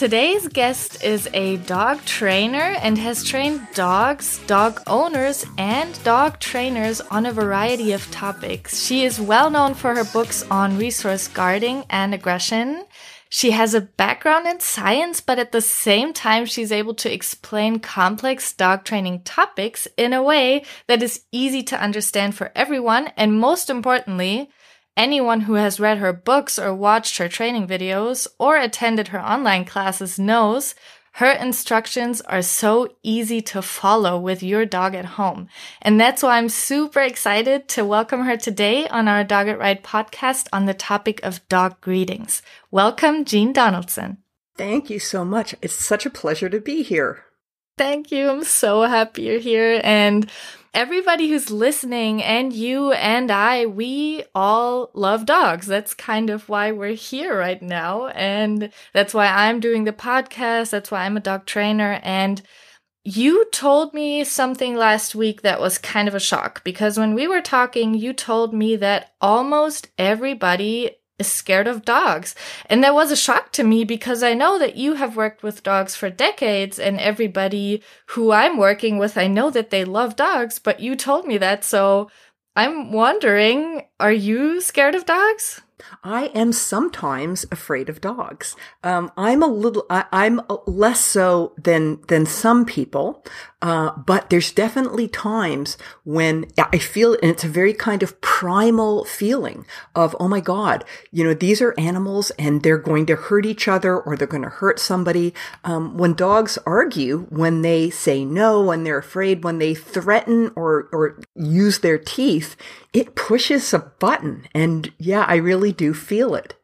Today's guest is a dog trainer and has trained dogs, dog owners, and dog trainers on a variety of topics. She is well known for her books on resource guarding and aggression. She has a background in science, but at the same time, she's able to explain complex dog training topics in a way that is easy to understand for everyone. And most importantly, Anyone who has read her books or watched her training videos or attended her online classes knows her instructions are so easy to follow with your dog at home. And that's why I'm super excited to welcome her today on our Dog It Right podcast on the topic of dog greetings. Welcome, Jean Donaldson. Thank you so much. It's such a pleasure to be here. Thank you. I'm so happy you're here. And everybody who's listening and you and I, we all love dogs. That's kind of why we're here right now. And that's why I'm doing the podcast. That's why I'm a dog trainer. And you told me something last week that was kind of a shock because when we were talking, you told me that almost everybody is scared of dogs. And that was a shock to me because I know that you have worked with dogs for decades and everybody who I'm working with, I know that they love dogs, but you told me that. So I'm wondering, are you scared of dogs? I am sometimes afraid of dogs. Um, I'm a little, I, am less so than, than some people. Uh, but there's definitely times when I feel, and it's a very kind of primal feeling of, oh my God, you know, these are animals and they're going to hurt each other or they're going to hurt somebody. Um, when dogs argue, when they say no, when they're afraid, when they threaten or, or use their teeth, it pushes a button. And yeah, I really do feel it.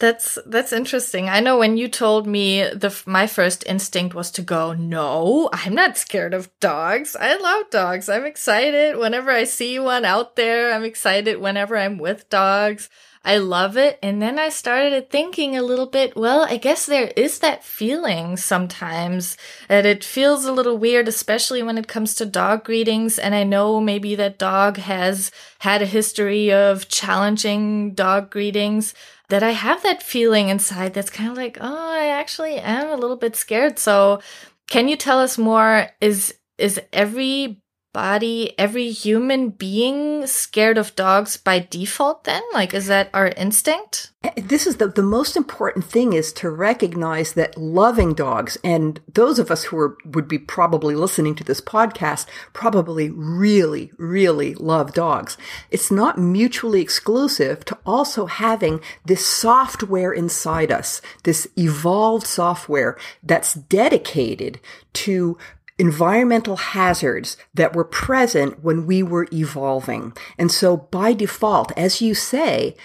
That's that's interesting. I know when you told me the my first instinct was to go, "No, I'm not scared of dogs. I love dogs. I'm excited whenever I see one out there. I'm excited whenever I'm with dogs. I love it." And then I started thinking a little bit, well, I guess there is that feeling sometimes that it feels a little weird, especially when it comes to dog greetings, and I know maybe that dog has had a history of challenging dog greetings that I have that feeling inside that's kind of like, oh, I actually am a little bit scared. So, can you tell us more? Is is every body, every human being scared of dogs by default then? Like, is that our instinct? This is the, the most important thing is to recognize that loving dogs and those of us who are, would be probably listening to this podcast probably really, really love dogs. It's not mutually exclusive to also having this software inside us, this evolved software that's dedicated to environmental hazards that were present when we were evolving. And so by default, as you say,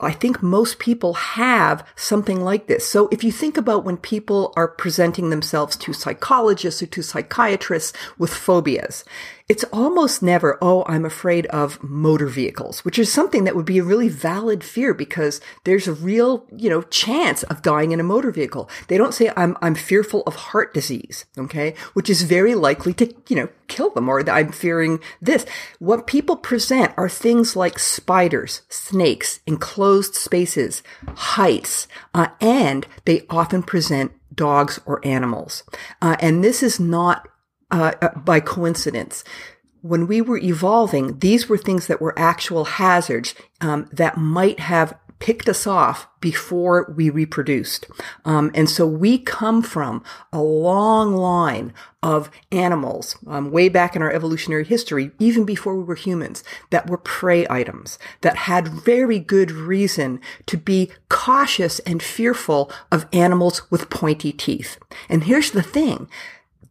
I think most people have something like this. So if you think about when people are presenting themselves to psychologists or to psychiatrists with phobias, it's almost never, oh, I'm afraid of motor vehicles, which is something that would be a really valid fear because there's a real, you know, chance of dying in a motor vehicle. They don't say I'm, I'm fearful of heart disease. Okay. Which is very likely to, you know, kill them or I'm fearing this. What people present are things like spiders, snakes, enclosed spaces, heights, uh, and they often present dogs or animals. Uh, and this is not uh, uh, by coincidence. When we were evolving, these were things that were actual hazards um, that might have picked us off before we reproduced. Um, and so we come from a long line of animals um, way back in our evolutionary history, even before we were humans, that were prey items, that had very good reason to be cautious and fearful of animals with pointy teeth. And here's the thing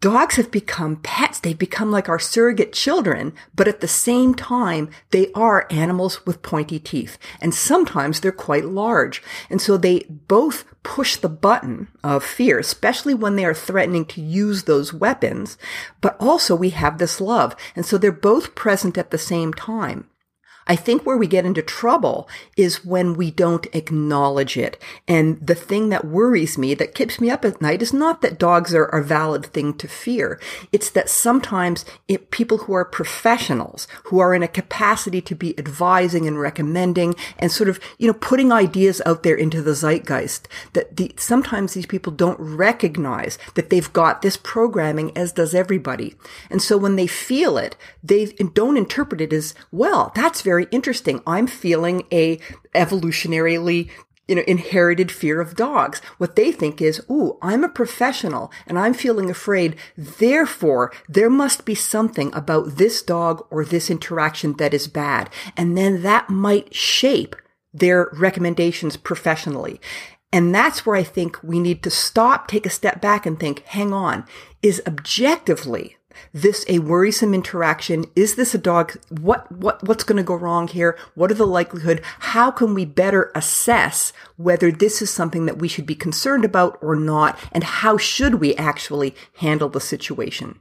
dogs have become pets. They've become like our surrogate children, but at the same time, they are animals with pointy teeth. And sometimes they're quite large. And so they both push the button of fear, especially when they are threatening to use those weapons. But also we have this love. And so they're both present at the same time. I think where we get into trouble is when we don't acknowledge it. And the thing that worries me, that keeps me up at night, is not that dogs are a valid thing to fear. It's that sometimes it, people who are professionals, who are in a capacity to be advising and recommending and sort of, you know, putting ideas out there into the zeitgeist, that the, sometimes these people don't recognize that they've got this programming as does everybody. And so when they feel it, they don't interpret it as, well, that's very very interesting. I'm feeling a evolutionarily you know, inherited fear of dogs. What they think is, ooh, I'm a professional and I'm feeling afraid. Therefore, there must be something about this dog or this interaction that is bad. And then that might shape their recommendations professionally. And that's where I think we need to stop, take a step back and think, hang on, is objectively this a worrisome interaction? Is this a dog? What, what, what's going to go wrong here? What are the likelihood? How can we better assess whether this is something that we should be concerned about or not? And how should we actually handle the situation?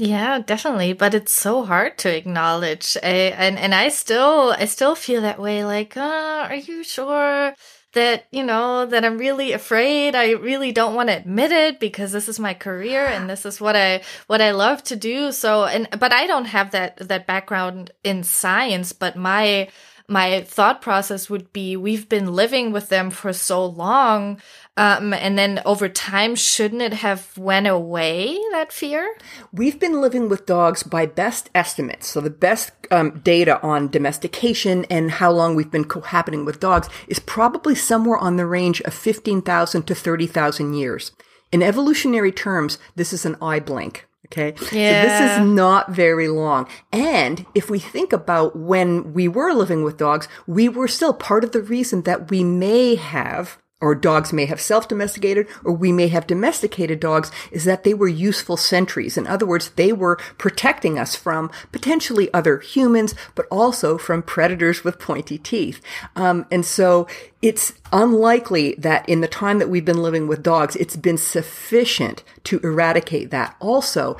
Yeah, definitely, but it's so hard to acknowledge, I, and and I still I still feel that way. Like, uh, are you sure? That, you know, that I'm really afraid. I really don't want to admit it because this is my career and this is what I, what I love to do. So, and, but I don't have that, that background in science, but my, my thought process would be we've been living with them for so long um, and then over time, shouldn't it have went away that fear? We've been living with dogs by best estimates. So the best um, data on domestication and how long we've been cohabiting with dogs is probably somewhere on the range of 15,000 to 30,000 years. In evolutionary terms, this is an eye blink. Okay. Yeah. So this is not very long. And if we think about when we were living with dogs, we were still part of the reason that we may have or dogs may have self-domesticated, or we may have domesticated dogs, is that they were useful sentries. In other words, they were protecting us from potentially other humans, but also from predators with pointy teeth. Um, and so it's unlikely that in the time that we've been living with dogs, it's been sufficient to eradicate that. Also,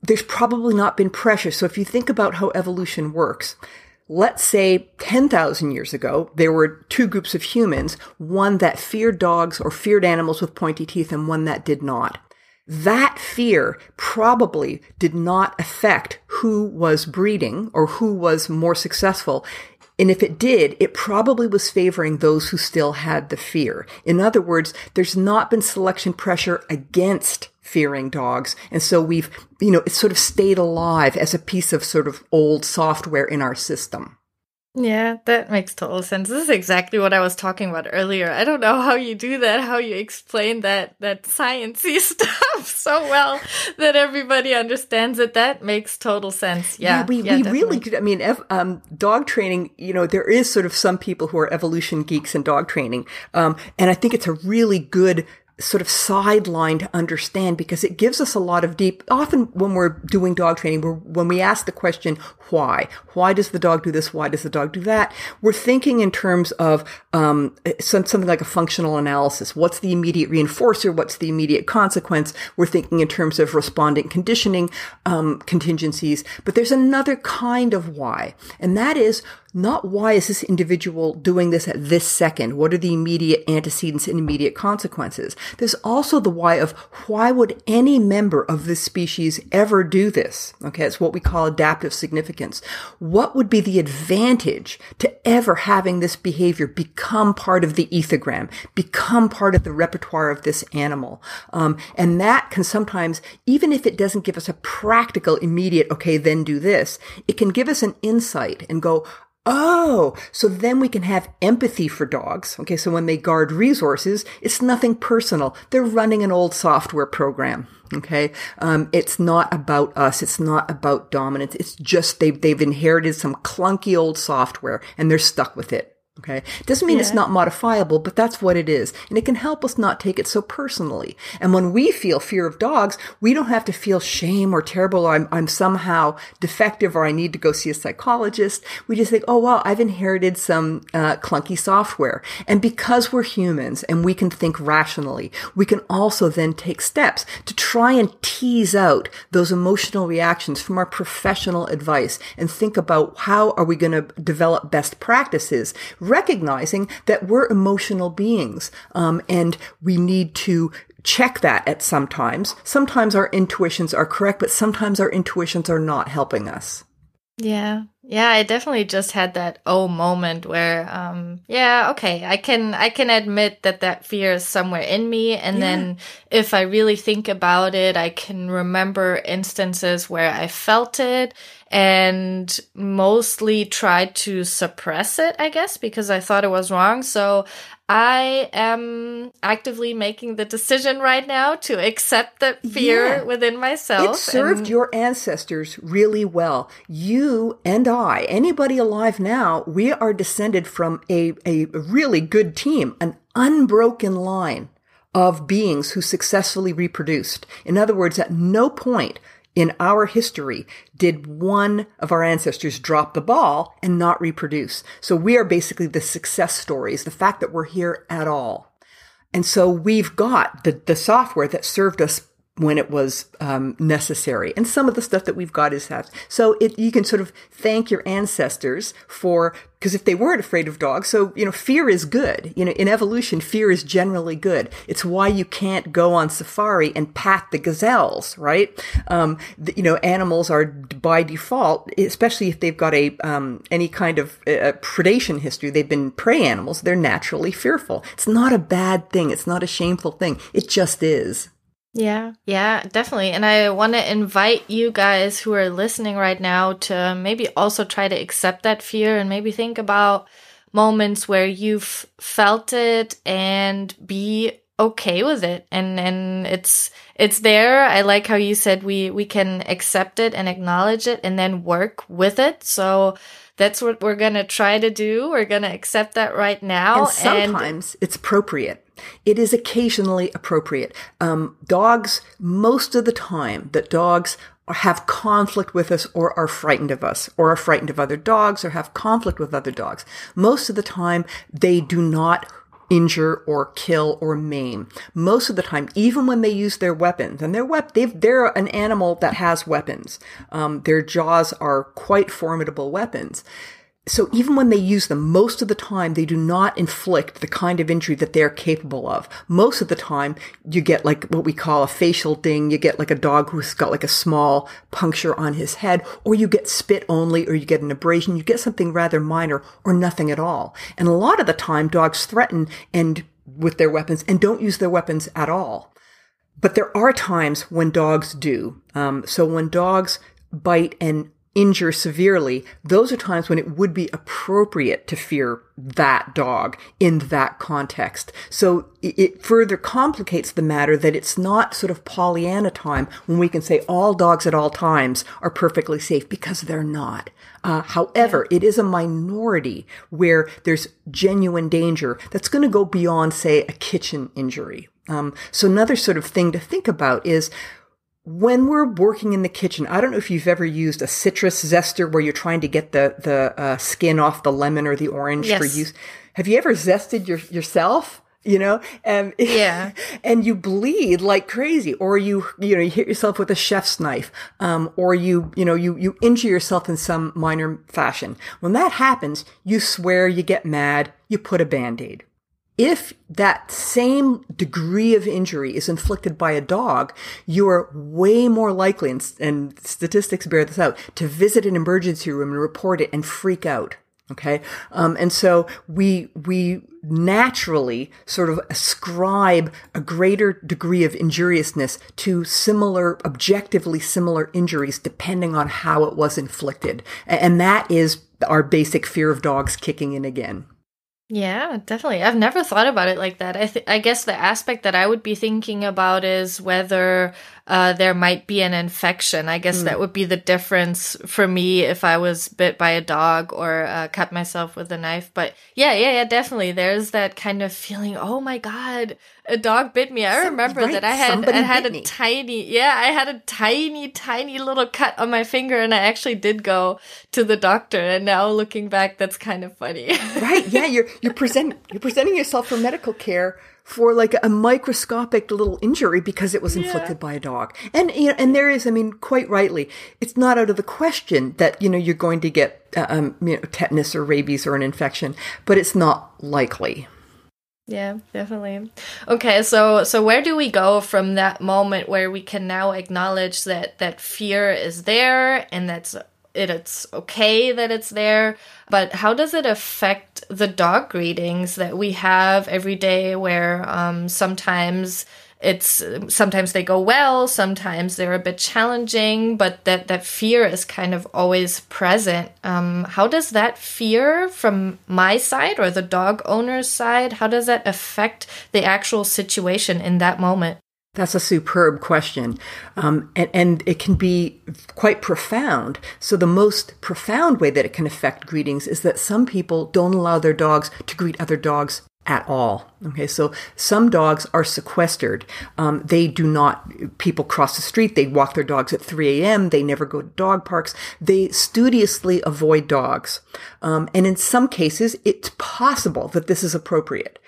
there's probably not been pressure. So if you think about how evolution works, let's say 10,000 years ago, there were two groups of humans, one that feared dogs or feared animals with pointy teeth and one that did not. That fear probably did not affect who was breeding or who was more successful. And if it did, it probably was favoring those who still had the fear. In other words, there's not been selection pressure against fearing dogs. And so we've, you know, it's sort of stayed alive as a piece of sort of old software in our system. Yeah, that makes total sense. This is exactly what I was talking about earlier. I don't know how you do that, how you explain that that sciencey stuff so well that everybody understands it. That makes total sense. Yeah, yeah we, yeah, we really. I mean, ev- um, dog training. You know, there is sort of some people who are evolution geeks in dog training, um, and I think it's a really good sort of sideline to understand because it gives us a lot of deep often when we're doing dog training we're, when we ask the question why? Why does the dog do this? Why does the dog do that? We're thinking in terms of um, some, something like a functional analysis. What's the immediate reinforcer? What's the immediate consequence? We're thinking in terms of respondent conditioning um, contingencies. But there's another kind of why and that is not why is this individual doing this at this second? What are the immediate antecedents and immediate consequences? There's also the why of why would any member of this species ever do this? Okay, it's what we call adaptive significance. What would be the advantage to ever having this behavior become part of the ethogram, become part of the repertoire of this animal? Um, and that can sometimes, even if it doesn't give us a practical, immediate, okay, then do this, it can give us an insight and go, Oh, so then we can have empathy for dogs. Okay, so when they guard resources, it's nothing personal. They're running an old software program. Okay, um, it's not about us. It's not about dominance. It's just they've they've inherited some clunky old software and they're stuck with it. Okay. Doesn't mean yeah. it's not modifiable, but that's what it is. And it can help us not take it so personally. And when we feel fear of dogs, we don't have to feel shame or terrible or I'm, I'm somehow defective or I need to go see a psychologist. We just think, oh, wow, I've inherited some uh, clunky software. And because we're humans and we can think rationally, we can also then take steps to try and tease out those emotional reactions from our professional advice and think about how are we going to develop best practices recognizing that we're emotional beings um, and we need to check that at sometimes. Sometimes our intuitions are correct, but sometimes our intuitions are not helping us. Yeah. Yeah, I definitely just had that oh moment where um yeah, okay, I can I can admit that that fear is somewhere in me and yeah. then if I really think about it, I can remember instances where I felt it and mostly tried to suppress it, I guess, because I thought it was wrong. So I am actively making the decision right now to accept that fear yeah. within myself. It served and- your ancestors really well. You and I, anybody alive now, we are descended from a, a really good team, an unbroken line of beings who successfully reproduced. In other words, at no point in our history did one of our ancestors drop the ball and not reproduce. So we are basically the success stories, the fact that we're here at all. And so we've got the, the software that served us when it was um, necessary. And some of the stuff that we've got is that. So it, you can sort of thank your ancestors for, because if they weren't afraid of dogs, so, you know, fear is good. You know, in evolution, fear is generally good. It's why you can't go on safari and pat the gazelles, right? Um, the, you know, animals are by default, especially if they've got a, um, any kind of uh, predation history, they've been prey animals, they're naturally fearful. It's not a bad thing. It's not a shameful thing. It just is. Yeah, yeah, definitely. And I want to invite you guys who are listening right now to maybe also try to accept that fear and maybe think about moments where you've felt it and be okay with it. And and it's it's there. I like how you said we we can accept it and acknowledge it and then work with it. So that's what we're gonna try to do. We're gonna accept that right now. And sometimes and it's appropriate it is occasionally appropriate. Um, dogs, most of the time, that dogs have conflict with us or are frightened of us or are frightened of other dogs or have conflict with other dogs. Most of the time, they do not injure or kill or maim. Most of the time, even when they use their weapons, and they're wep- they are an animal that has weapons. Um, their jaws are quite formidable weapons so even when they use them, most of the time they do not inflict the kind of injury that they're capable of. Most of the time you get like what we call a facial ding. You get like a dog who's got like a small puncture on his head, or you get spit only, or you get an abrasion. You get something rather minor or nothing at all. And a lot of the time dogs threaten and with their weapons and don't use their weapons at all. But there are times when dogs do. Um, so when dogs bite and injure severely, those are times when it would be appropriate to fear that dog in that context. So it further complicates the matter that it's not sort of Pollyanna time when we can say all dogs at all times are perfectly safe because they're not. Uh, however, it is a minority where there's genuine danger that's going to go beyond, say, a kitchen injury. Um, so another sort of thing to think about is when we're working in the kitchen, I don't know if you've ever used a citrus zester where you're trying to get the the uh, skin off the lemon or the orange yes. for use. Have you ever zested your, yourself? You know, and yeah, and you bleed like crazy, or you you know you hit yourself with a chef's knife, um, or you you know you you injure yourself in some minor fashion. When that happens, you swear, you get mad, you put a band aid if that same degree of injury is inflicted by a dog, you are way more likely, and, and, statistics bear this out, to visit an emergency room and report it and freak out. Okay. Um, and so we, we naturally sort of ascribe a greater degree of injuriousness to similar, objectively similar injuries depending on how it was inflicted. And that is our basic fear of dogs kicking in again. Yeah, definitely. I've never thought about it like that. I th- I guess the aspect that I would be thinking about is whether uh, there might be an infection. I guess mm. that would be the difference for me if I was bit by a dog or uh, cut myself with a knife. But yeah, yeah, yeah, definitely. There's that kind of feeling. Oh my god, a dog bit me. I remember right, that I had I had a me. tiny yeah, I had a tiny tiny little cut on my finger, and I actually did go to the doctor. And now looking back, that's kind of funny. right? Yeah, you're you're present you're presenting yourself for medical care for like a microscopic little injury because it was inflicted yeah. by a dog. And you know, and there is, I mean, quite rightly, it's not out of the question that you know you're going to get uh, um, you know, tetanus or rabies or an infection, but it's not likely. Yeah, definitely. Okay, so so where do we go from that moment where we can now acknowledge that that fear is there and that's it, it's okay that it's there, but how does it affect the dog greetings that we have every day where um, sometimes it's sometimes they go well sometimes they're a bit challenging but that that fear is kind of always present. Um, how does that fear from my side or the dog owner's side how does that affect the actual situation in that moment that's a superb question. Um, and, and it can be quite profound. So, the most profound way that it can affect greetings is that some people don't allow their dogs to greet other dogs at all. Okay, so some dogs are sequestered. Um, they do not, people cross the street, they walk their dogs at 3 a.m., they never go to dog parks. They studiously avoid dogs. Um, and in some cases, it's possible that this is appropriate.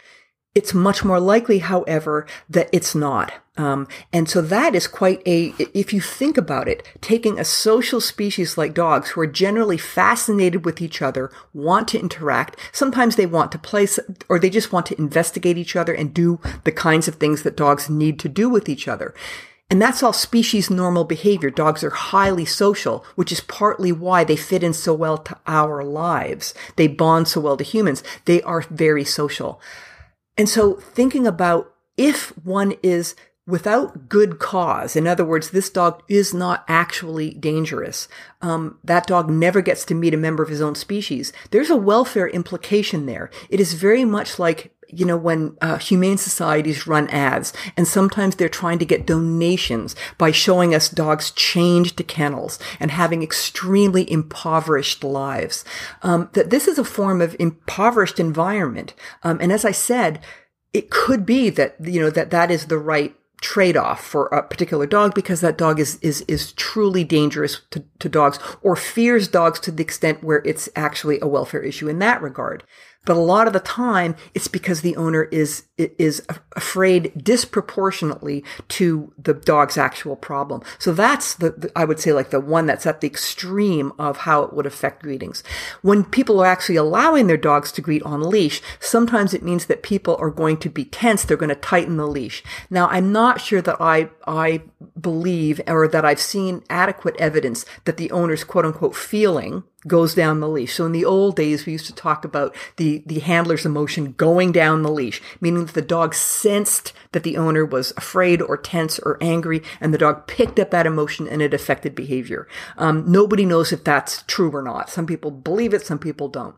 It's much more likely, however, that it's not. Um, and so that is quite a, if you think about it, taking a social species like dogs who are generally fascinated with each other, want to interact. Sometimes they want to play or they just want to investigate each other and do the kinds of things that dogs need to do with each other. And that's all species normal behavior. Dogs are highly social, which is partly why they fit in so well to our lives. They bond so well to humans. They are very social. And so thinking about if one is without good cause, in other words, this dog is not actually dangerous. Um, that dog never gets to meet a member of his own species. There's a welfare implication there. It is very much like you know, when uh, humane societies run ads, and sometimes they're trying to get donations by showing us dogs chained to kennels and having extremely impoverished lives. Um, that this is a form of impoverished environment. Um, and as I said, it could be that, you know, that that is the right trade-off for a particular dog because that dog is is is truly dangerous to, to dogs or fears dogs to the extent where it's actually a welfare issue in that regard. But a lot of the time, it's because the owner is is afraid disproportionately to the dog's actual problem. So that's the, the, I would say like the one that's at the extreme of how it would affect greetings. When people are actually allowing their dogs to greet on leash, sometimes it means that people are going to be tense. They're going to tighten the leash. Now, I'm not sure that I I believe or that I've seen adequate evidence that the owner's quote unquote feeling goes down the leash. So in the old days, we used to talk about the, the handler's emotion going down the leash, meaning that the dog sensed that the owner was afraid or tense or angry, and the dog picked up that emotion and it affected behavior. Um, nobody knows if that's true or not. Some people believe it, some people don't.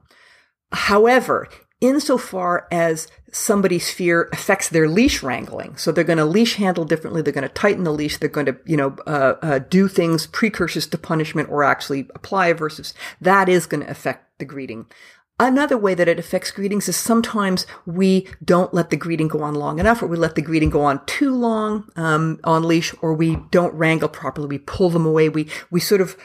However, insofar as somebody's fear affects their leash wrangling. So they're going to leash handle differently. They're going to tighten the leash. They're going to, you know, uh, uh, do things precursors to punishment or actually apply aversives. That is going to affect the greeting. Another way that it affects greetings is sometimes we don't let the greeting go on long enough, or we let the greeting go on too long um, on leash, or we don't wrangle properly. We pull them away. We we sort of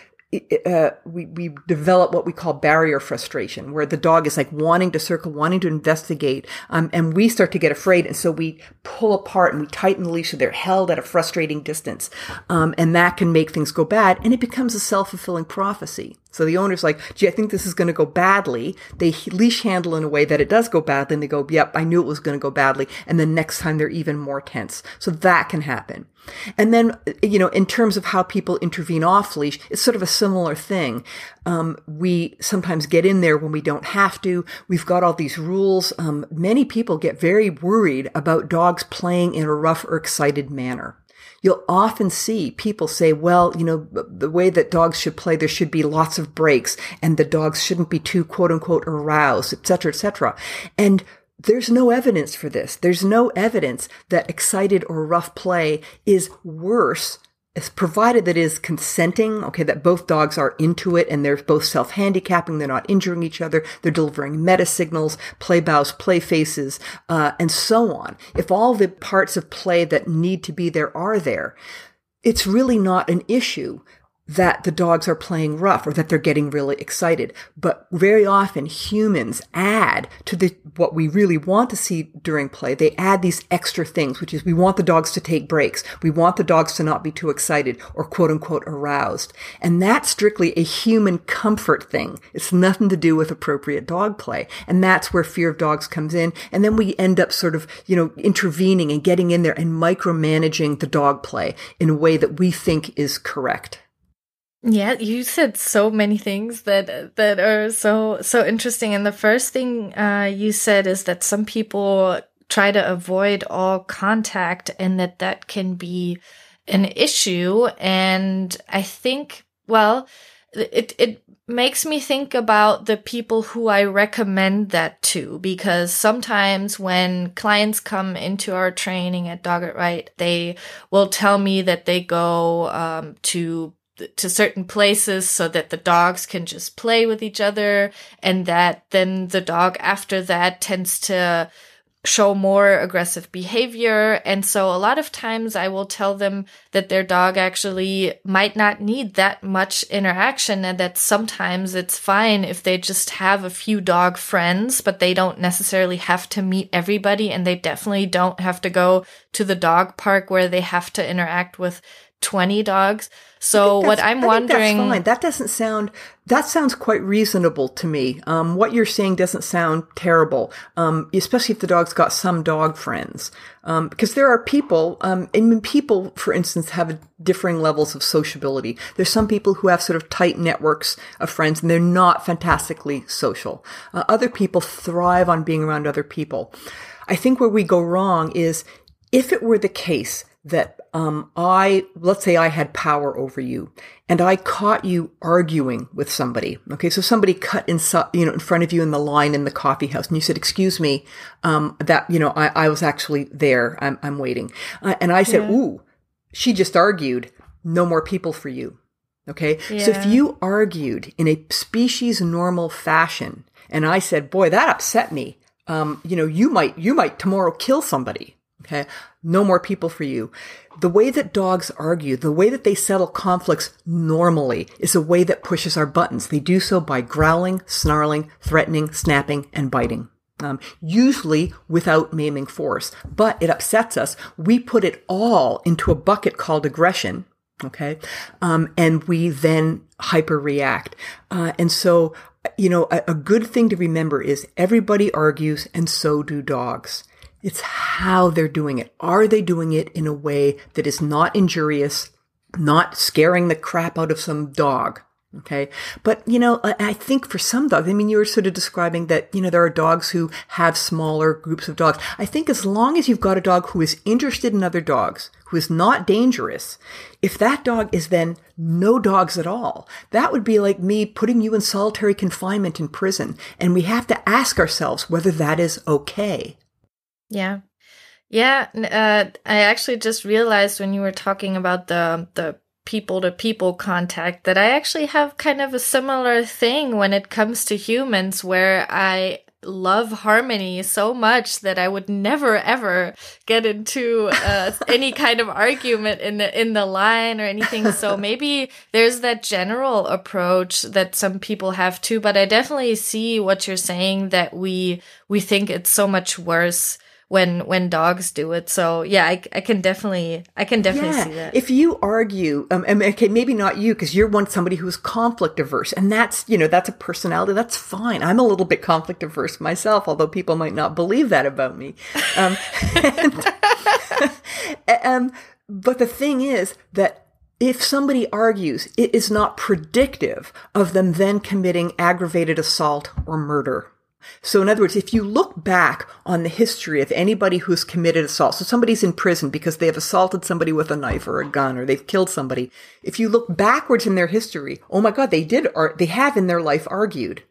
uh, we, we develop what we call barrier frustration, where the dog is like wanting to circle, wanting to investigate, um, and we start to get afraid, and so we pull apart and we tighten the leash so they're held at a frustrating distance, um, and that can make things go bad, and it becomes a self fulfilling prophecy. So the owner's like, gee, I think this is going to go badly. They leash handle in a way that it does go badly, and they go, yep, I knew it was going to go badly, and then next time they're even more tense. So that can happen. And then, you know, in terms of how people intervene off leash, it's sort of a similar thing. Um, we sometimes get in there when we don't have to. We've got all these rules. Um, many people get very worried about dogs playing in a rough or excited manner. You'll often see people say, well, you know, the way that dogs should play, there should be lots of breaks and the dogs shouldn't be too quote unquote aroused, et cetera, et cetera. And there's no evidence for this. There's no evidence that excited or rough play is worse it's provided that is consenting, okay, that both dogs are into it and they're both self-handicapping, they're not injuring each other, they're delivering meta signals, play bows, play faces, uh, and so on. If all the parts of play that need to be there are there, it's really not an issue that the dogs are playing rough or that they're getting really excited. But very often humans add to the, what we really want to see during play. They add these extra things, which is we want the dogs to take breaks. We want the dogs to not be too excited or quote unquote aroused. And that's strictly a human comfort thing. It's nothing to do with appropriate dog play. And that's where fear of dogs comes in. And then we end up sort of, you know, intervening and getting in there and micromanaging the dog play in a way that we think is correct. Yeah, you said so many things that that are so so interesting. And the first thing uh, you said is that some people try to avoid all contact, and that that can be an issue. And I think, well, it it makes me think about the people who I recommend that to because sometimes when clients come into our training at Dog It Right, they will tell me that they go um, to to certain places so that the dogs can just play with each other and that then the dog after that tends to show more aggressive behavior. And so a lot of times I will tell them that their dog actually might not need that much interaction and that sometimes it's fine if they just have a few dog friends, but they don't necessarily have to meet everybody and they definitely don't have to go to the dog park where they have to interact with 20 dogs. So what I'm wondering, fine. that doesn't sound that sounds quite reasonable to me. Um, what you're saying doesn't sound terrible, um, especially if the dog's got some dog friends. Um, because there are people, um, and people, for instance, have differing levels of sociability. There's some people who have sort of tight networks of friends, and they're not fantastically social. Uh, other people thrive on being around other people. I think where we go wrong is if it were the case that um, I, let's say I had power over you and I caught you arguing with somebody. Okay. So somebody cut in, you know, in front of you in the line in the coffee house and you said, excuse me, um, that, you know, I, I was actually there. I'm, I'm waiting. Uh, and I said, yeah. ooh, she just argued. No more people for you. Okay. Yeah. So if you argued in a species normal fashion and I said, boy, that upset me. Um, you know, you might, you might tomorrow kill somebody. Okay. No more people for you. The way that dogs argue, the way that they settle conflicts normally is a way that pushes our buttons. They do so by growling, snarling, threatening, snapping, and biting. Um, usually without maiming force, but it upsets us. We put it all into a bucket called aggression. Okay. Um, and we then hyper react. Uh, and so, you know, a, a good thing to remember is everybody argues and so do dogs. It's how they're doing it. Are they doing it in a way that is not injurious, not scaring the crap out of some dog? Okay. But, you know, I think for some dogs, I mean, you were sort of describing that, you know, there are dogs who have smaller groups of dogs. I think as long as you've got a dog who is interested in other dogs, who is not dangerous, if that dog is then no dogs at all, that would be like me putting you in solitary confinement in prison. And we have to ask ourselves whether that is okay. Yeah. Yeah, uh, I actually just realized when you were talking about the the people to people contact that I actually have kind of a similar thing when it comes to humans where I love harmony so much that I would never ever get into uh, any kind of argument in the in the line or anything. So maybe there's that general approach that some people have too. But I definitely see what you're saying that we we think it's so much worse when when dogs do it. So yeah, I, I can definitely I can definitely yeah. see that. If you argue, um, okay, maybe not you because you're one somebody who's conflict averse, and that's you know that's a personality. That's fine. I'm a little bit conflict averse myself, although people might not believe that about me. Um, and, um, but the thing is that if somebody argues, it is not predictive of them then committing aggravated assault or murder. So in other words, if you look back on the history of anybody who's committed assault, so somebody's in prison because they have assaulted somebody with a knife or a gun or they've killed somebody. If you look backwards in their history, oh my God, they did, or they have in their life argued.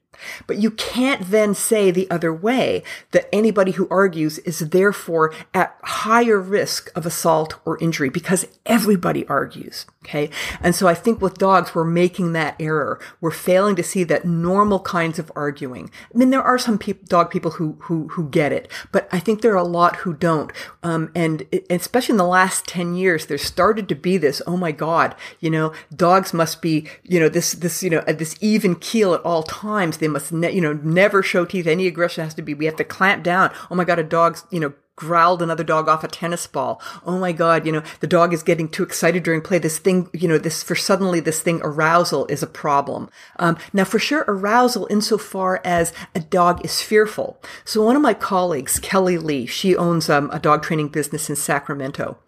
But you can't then say the other way that anybody who argues is therefore at higher risk of assault or injury because everybody argues. Okay. And so I think with dogs, we're making that error. We're failing to see that normal kinds of arguing. I mean, there are some pe- dog people who, who, who get it, but I think there are a lot who don't. Um, and it, especially in the last 10 years, there started to be this, oh my God, you know, dogs must be, you know, this, this, you know, this even keel at all times. They must, ne- you know, never show teeth. Any aggression has to be, we have to clamp down. Oh my God, a dog's, you know, growled another dog off a tennis ball. Oh my God, you know, the dog is getting too excited during play. This thing, you know, this for suddenly this thing arousal is a problem. Um, now for sure arousal insofar as a dog is fearful. So one of my colleagues, Kelly Lee, she owns um, a dog training business in Sacramento.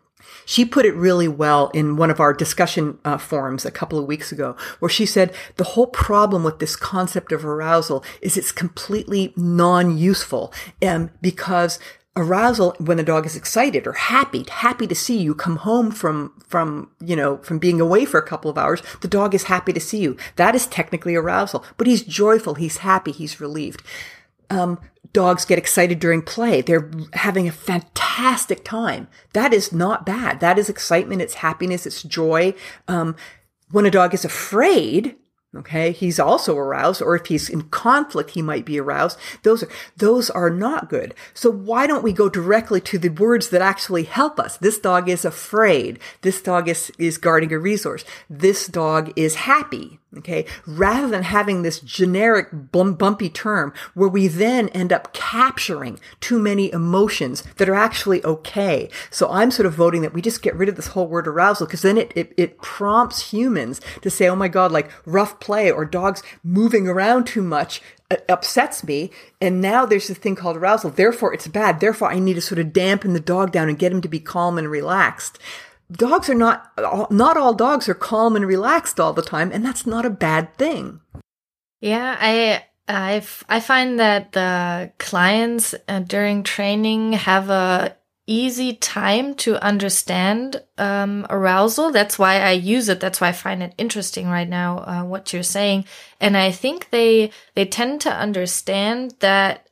She put it really well in one of our discussion uh, forums a couple of weeks ago, where she said the whole problem with this concept of arousal is it's completely non-useful um, because arousal when the dog is excited or happy happy to see you come home from from you know from being away for a couple of hours the dog is happy to see you. That is technically arousal but he's joyful he's happy he's relieved. Um, dogs get excited during play. They're having a fantastic time. That is not bad. That is excitement. It's happiness. It's joy. Um, when a dog is afraid Okay. He's also aroused, or if he's in conflict, he might be aroused. Those are, those are not good. So why don't we go directly to the words that actually help us? This dog is afraid. This dog is, is guarding a resource. This dog is happy. Okay. Rather than having this generic bumpy term where we then end up capturing too many emotions that are actually okay. So I'm sort of voting that we just get rid of this whole word arousal because then it, it, it prompts humans to say, Oh my God, like rough play or dogs moving around too much uh, upsets me. And now there's this thing called arousal. Therefore it's bad. Therefore I need to sort of dampen the dog down and get him to be calm and relaxed dogs are not not all dogs are calm and relaxed all the time and that's not a bad thing yeah i i i find that the clients uh, during training have a easy time to understand um, arousal. That's why i use it. That's why i find it interesting right now uh, what you're saying. And i think they they tend to understand that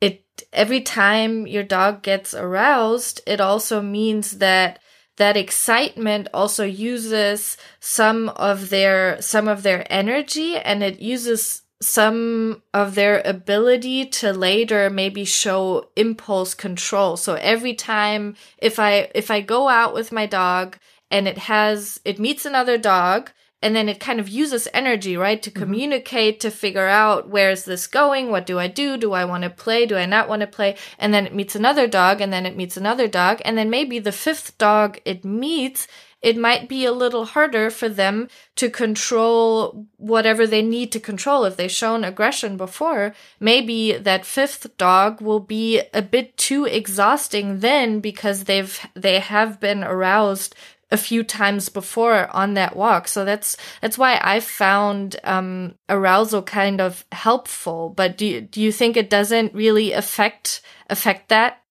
it every time your dog gets aroused it also means that that excitement also uses some of their some of their energy and it uses some of their ability to later maybe show impulse control. So every time if i if i go out with my dog and it has it meets another dog and then it kind of uses energy right to mm-hmm. communicate to figure out where is this going what do i do? Do i want to play? Do i not want to play? And then it meets another dog and then it meets another dog. And then maybe the fifth dog it meets it might be a little harder for them to control whatever they need to control. If they've shown aggression before, maybe that fifth dog will be a bit too exhausting then because they've, they have been aroused a few times before on that walk. So that's that's why I found um, arousal kind of helpful. But do you, do you think it doesn't really affect affect that?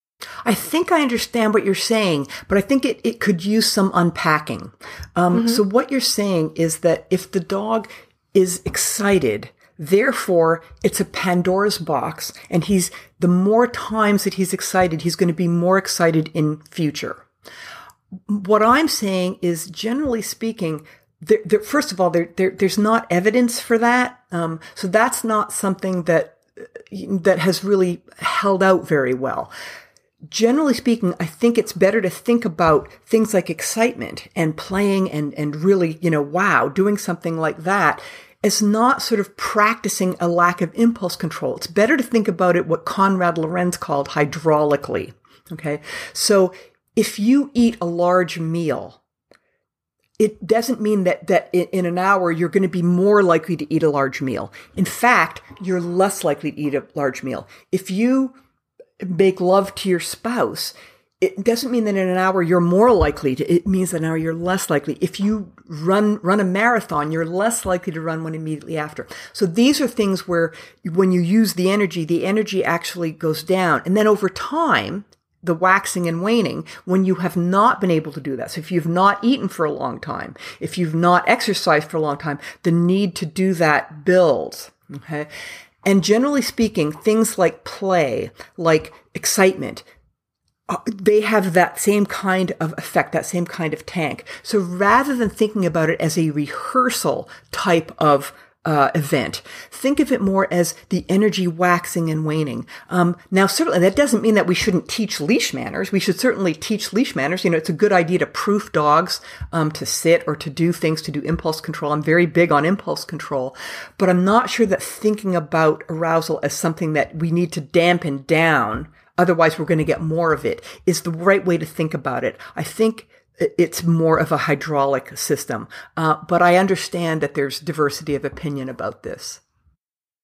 I think I understand what you're saying, but I think it, it could use some unpacking. Um, mm-hmm. So what you're saying is that if the dog is excited, Therefore, it's a Pandora's box, and he's the more times that he's excited, he's going to be more excited in future what I'm saying is, generally speaking, there, there, first of all, there, there's not evidence for that. Um, so that's not something that that has really held out very well. Generally speaking, I think it's better to think about things like excitement and playing and, and really, you know, wow, doing something like that as not sort of practicing a lack of impulse control. It's better to think about it what Konrad Lorenz called hydraulically. Okay. So if you eat a large meal, it doesn't mean that, that in an hour you're going to be more likely to eat a large meal. In fact, you're less likely to eat a large meal. If you make love to your spouse, it doesn't mean that in an hour you're more likely to, it means that an hour you're less likely. If you run, run a marathon, you're less likely to run one immediately after. So these are things where when you use the energy, the energy actually goes down. And then over time, the waxing and waning when you have not been able to do that. So if you've not eaten for a long time, if you've not exercised for a long time, the need to do that builds. Okay. And generally speaking, things like play, like excitement, uh, they have that same kind of effect, that same kind of tank. So rather than thinking about it as a rehearsal type of uh, event. Think of it more as the energy waxing and waning. Um, now, certainly that doesn't mean that we shouldn't teach leash manners. We should certainly teach leash manners. You know, it's a good idea to proof dogs um, to sit or to do things to do impulse control. I'm very big on impulse control, but I'm not sure that thinking about arousal as something that we need to dampen down otherwise we're going to get more of it is the right way to think about it. I think it's more of a hydraulic system. Uh, but I understand that there's diversity of opinion about this.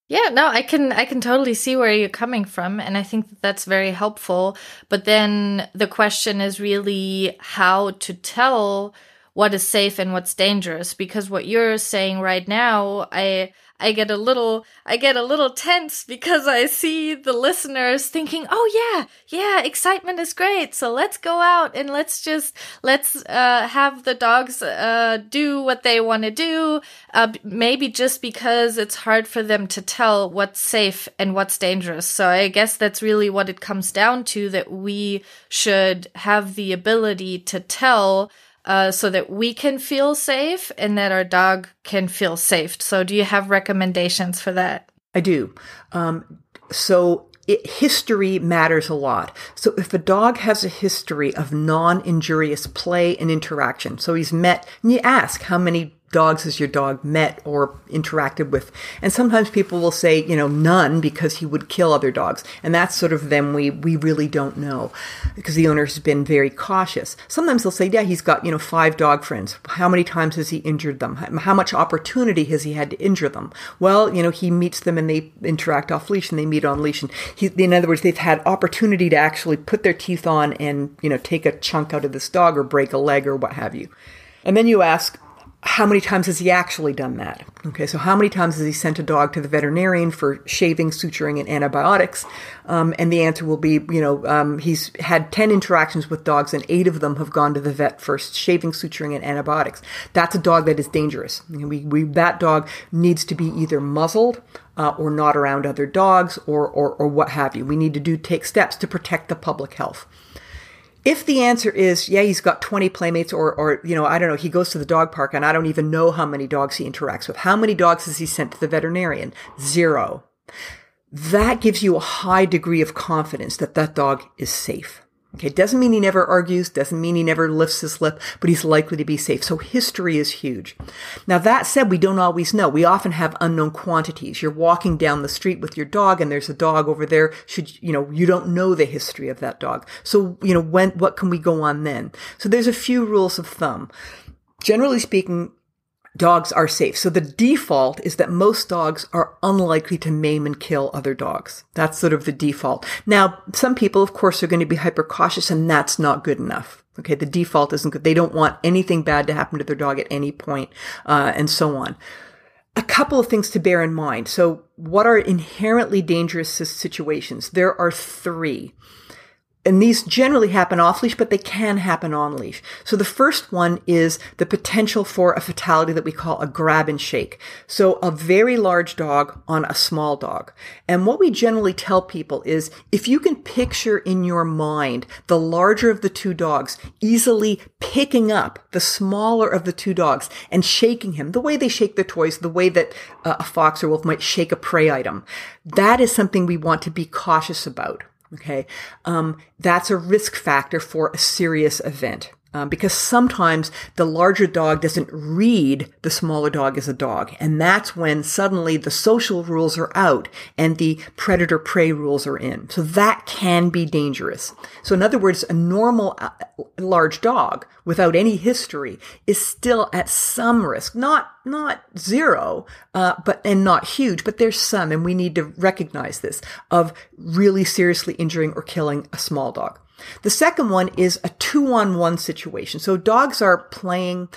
Yeah, no, I can I can totally see where you're coming from and I think that that's very helpful. But then the question is really how to tell what is safe and what's dangerous because what you're saying right now, I I get a little I get a little tense because I see the listeners thinking, "Oh yeah, yeah, excitement is great. So let's go out and let's just let's uh, have the dogs uh, do what they want to do." Uh, maybe just because it's hard for them to tell what's safe and what's dangerous. So I guess that's really what it comes down to that we should have the ability to tell uh, so that we can feel safe and that our dog can feel safe. So, do you have recommendations for that? I do. Um, so, it, history matters a lot. So if a dog has a history of non-injurious play and interaction, so he's met, and you ask how many dogs has your dog met or interacted with? And sometimes people will say, you know, none because he would kill other dogs. And that's sort of them we, we really don't know because the owner has been very cautious. Sometimes they'll say, yeah, he's got, you know, five dog friends. How many times has he injured them? How much opportunity has he had to injure them? Well, you know, he meets them and they interact off leash and they meet on leash. And he, in other words, they've had opportunity to actually put their teeth on and, you know, take a chunk out of this dog or break a leg or what have you. And then you ask, how many times has he actually done that? Okay, so how many times has he sent a dog to the veterinarian for shaving, suturing, and antibiotics? Um, and the answer will be, you know, um, he's had 10 interactions with dogs and eight of them have gone to the vet for shaving, suturing, and antibiotics. That's a dog that is dangerous. We, we, that dog needs to be either muzzled uh, or not around other dogs or, or, or what have you. We need to do take steps to protect the public health. If the answer is, yeah, he's got 20 playmates or, or, you know, I don't know, he goes to the dog park and I don't even know how many dogs he interacts with. How many dogs has he sent to the veterinarian? Zero. That gives you a high degree of confidence that that dog is safe. Okay, doesn't mean he never argues, doesn't mean he never lifts his lip, but he's likely to be safe. So history is huge. Now that said, we don't always know. We often have unknown quantities. You're walking down the street with your dog and there's a dog over there. Should, you know, you don't know the history of that dog. So, you know, when, what can we go on then? So there's a few rules of thumb. Generally speaking, dogs are safe. So the default is that most dogs are unlikely to maim and kill other dogs. That's sort of the default. Now, some people, of course, are going to be hyper cautious and that's not good enough. Okay. The default isn't good. They don't want anything bad to happen to their dog at any point, uh, and so on. A couple of things to bear in mind. So what are inherently dangerous situations? There are three and these generally happen off leash, but they can happen on leash. So the first one is the potential for a fatality that we call a grab and shake. So a very large dog on a small dog. And what we generally tell people is if you can picture in your mind the larger of the two dogs easily picking up the smaller of the two dogs and shaking him, the way they shake their toys, the way that uh, a fox or wolf might shake a prey item, that is something we want to be cautious about. Okay. Um, that's a risk factor for a serious event. Um, because sometimes the larger dog doesn't read the smaller dog as a dog. And that's when suddenly the social rules are out and the predator prey rules are in. So that can be dangerous. So in other words, a normal uh, large dog without any history is still at some risk, not, not zero, uh, but, and not huge, but there's some, and we need to recognize this of really seriously injuring or killing a small dog. The second one is a two on one situation. So dogs are playing,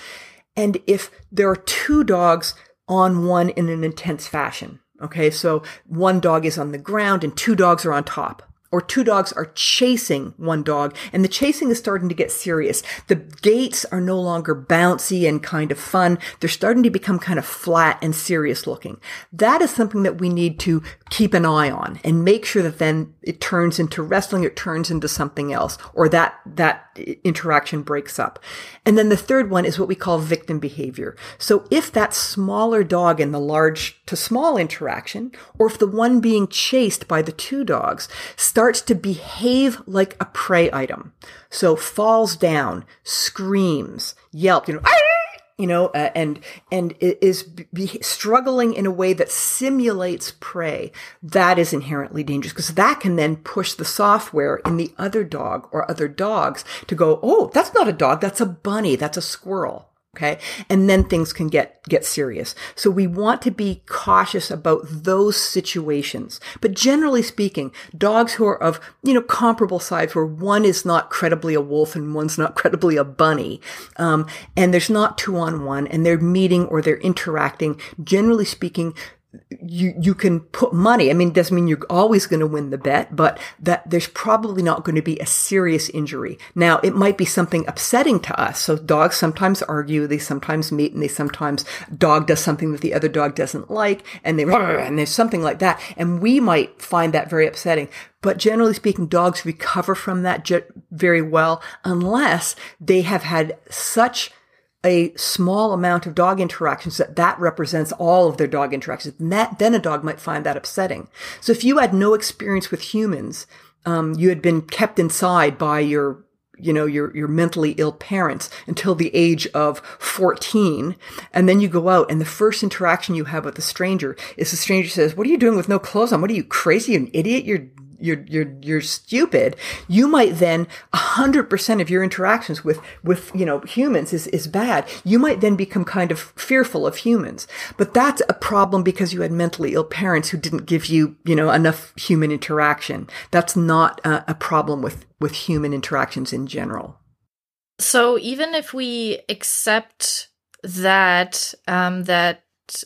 and if there are two dogs on one in an intense fashion, okay, so one dog is on the ground and two dogs are on top or two dogs are chasing one dog and the chasing is starting to get serious. The gaits are no longer bouncy and kind of fun. They're starting to become kind of flat and serious looking. That is something that we need to keep an eye on and make sure that then it turns into wrestling, it turns into something else, or that, that interaction breaks up. And then the third one is what we call victim behavior. So if that smaller dog in the large to small interaction, or if the one being chased by the two dogs starts to behave like a prey item. So falls down, screams, yelp, you know, you know, uh, and and is be struggling in a way that simulates prey, that is inherently dangerous because that can then push the software in the other dog or other dogs to go, oh, that's not a dog, that's a bunny, that's a squirrel. Okay. And then things can get, get serious. So we want to be cautious about those situations. But generally speaking, dogs who are of, you know, comparable size where one is not credibly a wolf and one's not credibly a bunny, um, and there's not two on one and they're meeting or they're interacting, generally speaking, you you can put money. I mean, doesn't mean you're always going to win the bet, but that there's probably not going to be a serious injury. Now, it might be something upsetting to us. So dogs sometimes argue, they sometimes meet, and they sometimes dog does something that the other dog doesn't like, and they and there's something like that, and we might find that very upsetting. But generally speaking, dogs recover from that very well unless they have had such a small amount of dog interactions that that represents all of their dog interactions. And that, then a dog might find that upsetting. So if you had no experience with humans, um, you had been kept inside by your you know, your, your mentally ill parents until the age of 14. And then you go out and the first interaction you have with a stranger is the stranger says, what are you doing with no clothes on? What are you crazy? you an idiot? You're you're you're you're stupid you might then 100% of your interactions with with you know humans is is bad. You might then become kind of fearful of humans. But that's a problem because you had mentally ill parents who didn't give you you know enough human interaction. That's not a, a problem with with human interactions in general. So even if we accept that um that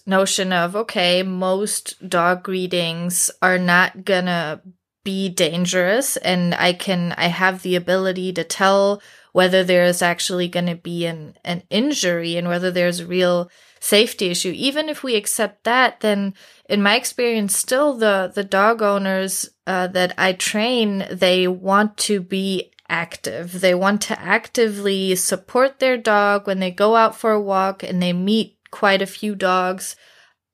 notion of okay most dog greetings are not gonna be dangerous and I can I have the ability to tell whether there's actually going to be an an injury and whether there's a real safety issue. Even if we accept that then in my experience still the the dog owners uh, that I train they want to be active. They want to actively support their dog when they go out for a walk and they meet quite a few dogs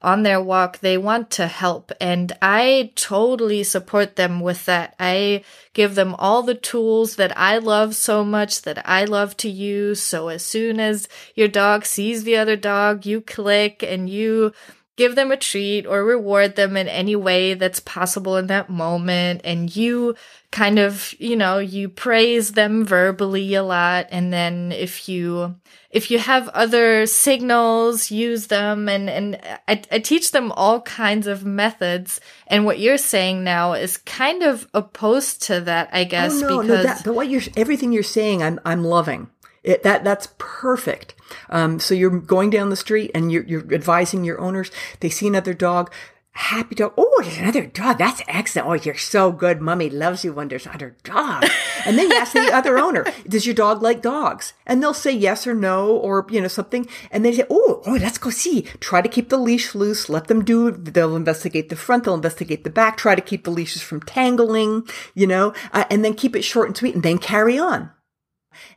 on their walk, they want to help. And I totally support them with that. I give them all the tools that I love so much that I love to use. So as soon as your dog sees the other dog, you click and you give them a treat or reward them in any way that's possible in that moment. And you kind of, you know, you praise them verbally a lot. And then if you, if you have other signals, use them. And, and I, I teach them all kinds of methods. And what you're saying now is kind of opposed to that, I oh, guess, oh, no, because no, that, but what you're, everything you're saying, I'm, I'm loving. It, that that's perfect. Um, so you're going down the street and you're, you're advising your owners. They see another dog, happy dog. Oh, there's another dog. That's excellent. Oh, you're so good. Mummy loves you when there's another dog. And then you ask the other owner, does your dog like dogs? And they'll say yes or no or, you know, something. And they say, oh, oh, let's go see. Try to keep the leash loose. Let them do, they'll investigate the front. They'll investigate the back. Try to keep the leashes from tangling, you know, uh, and then keep it short and sweet and then carry on.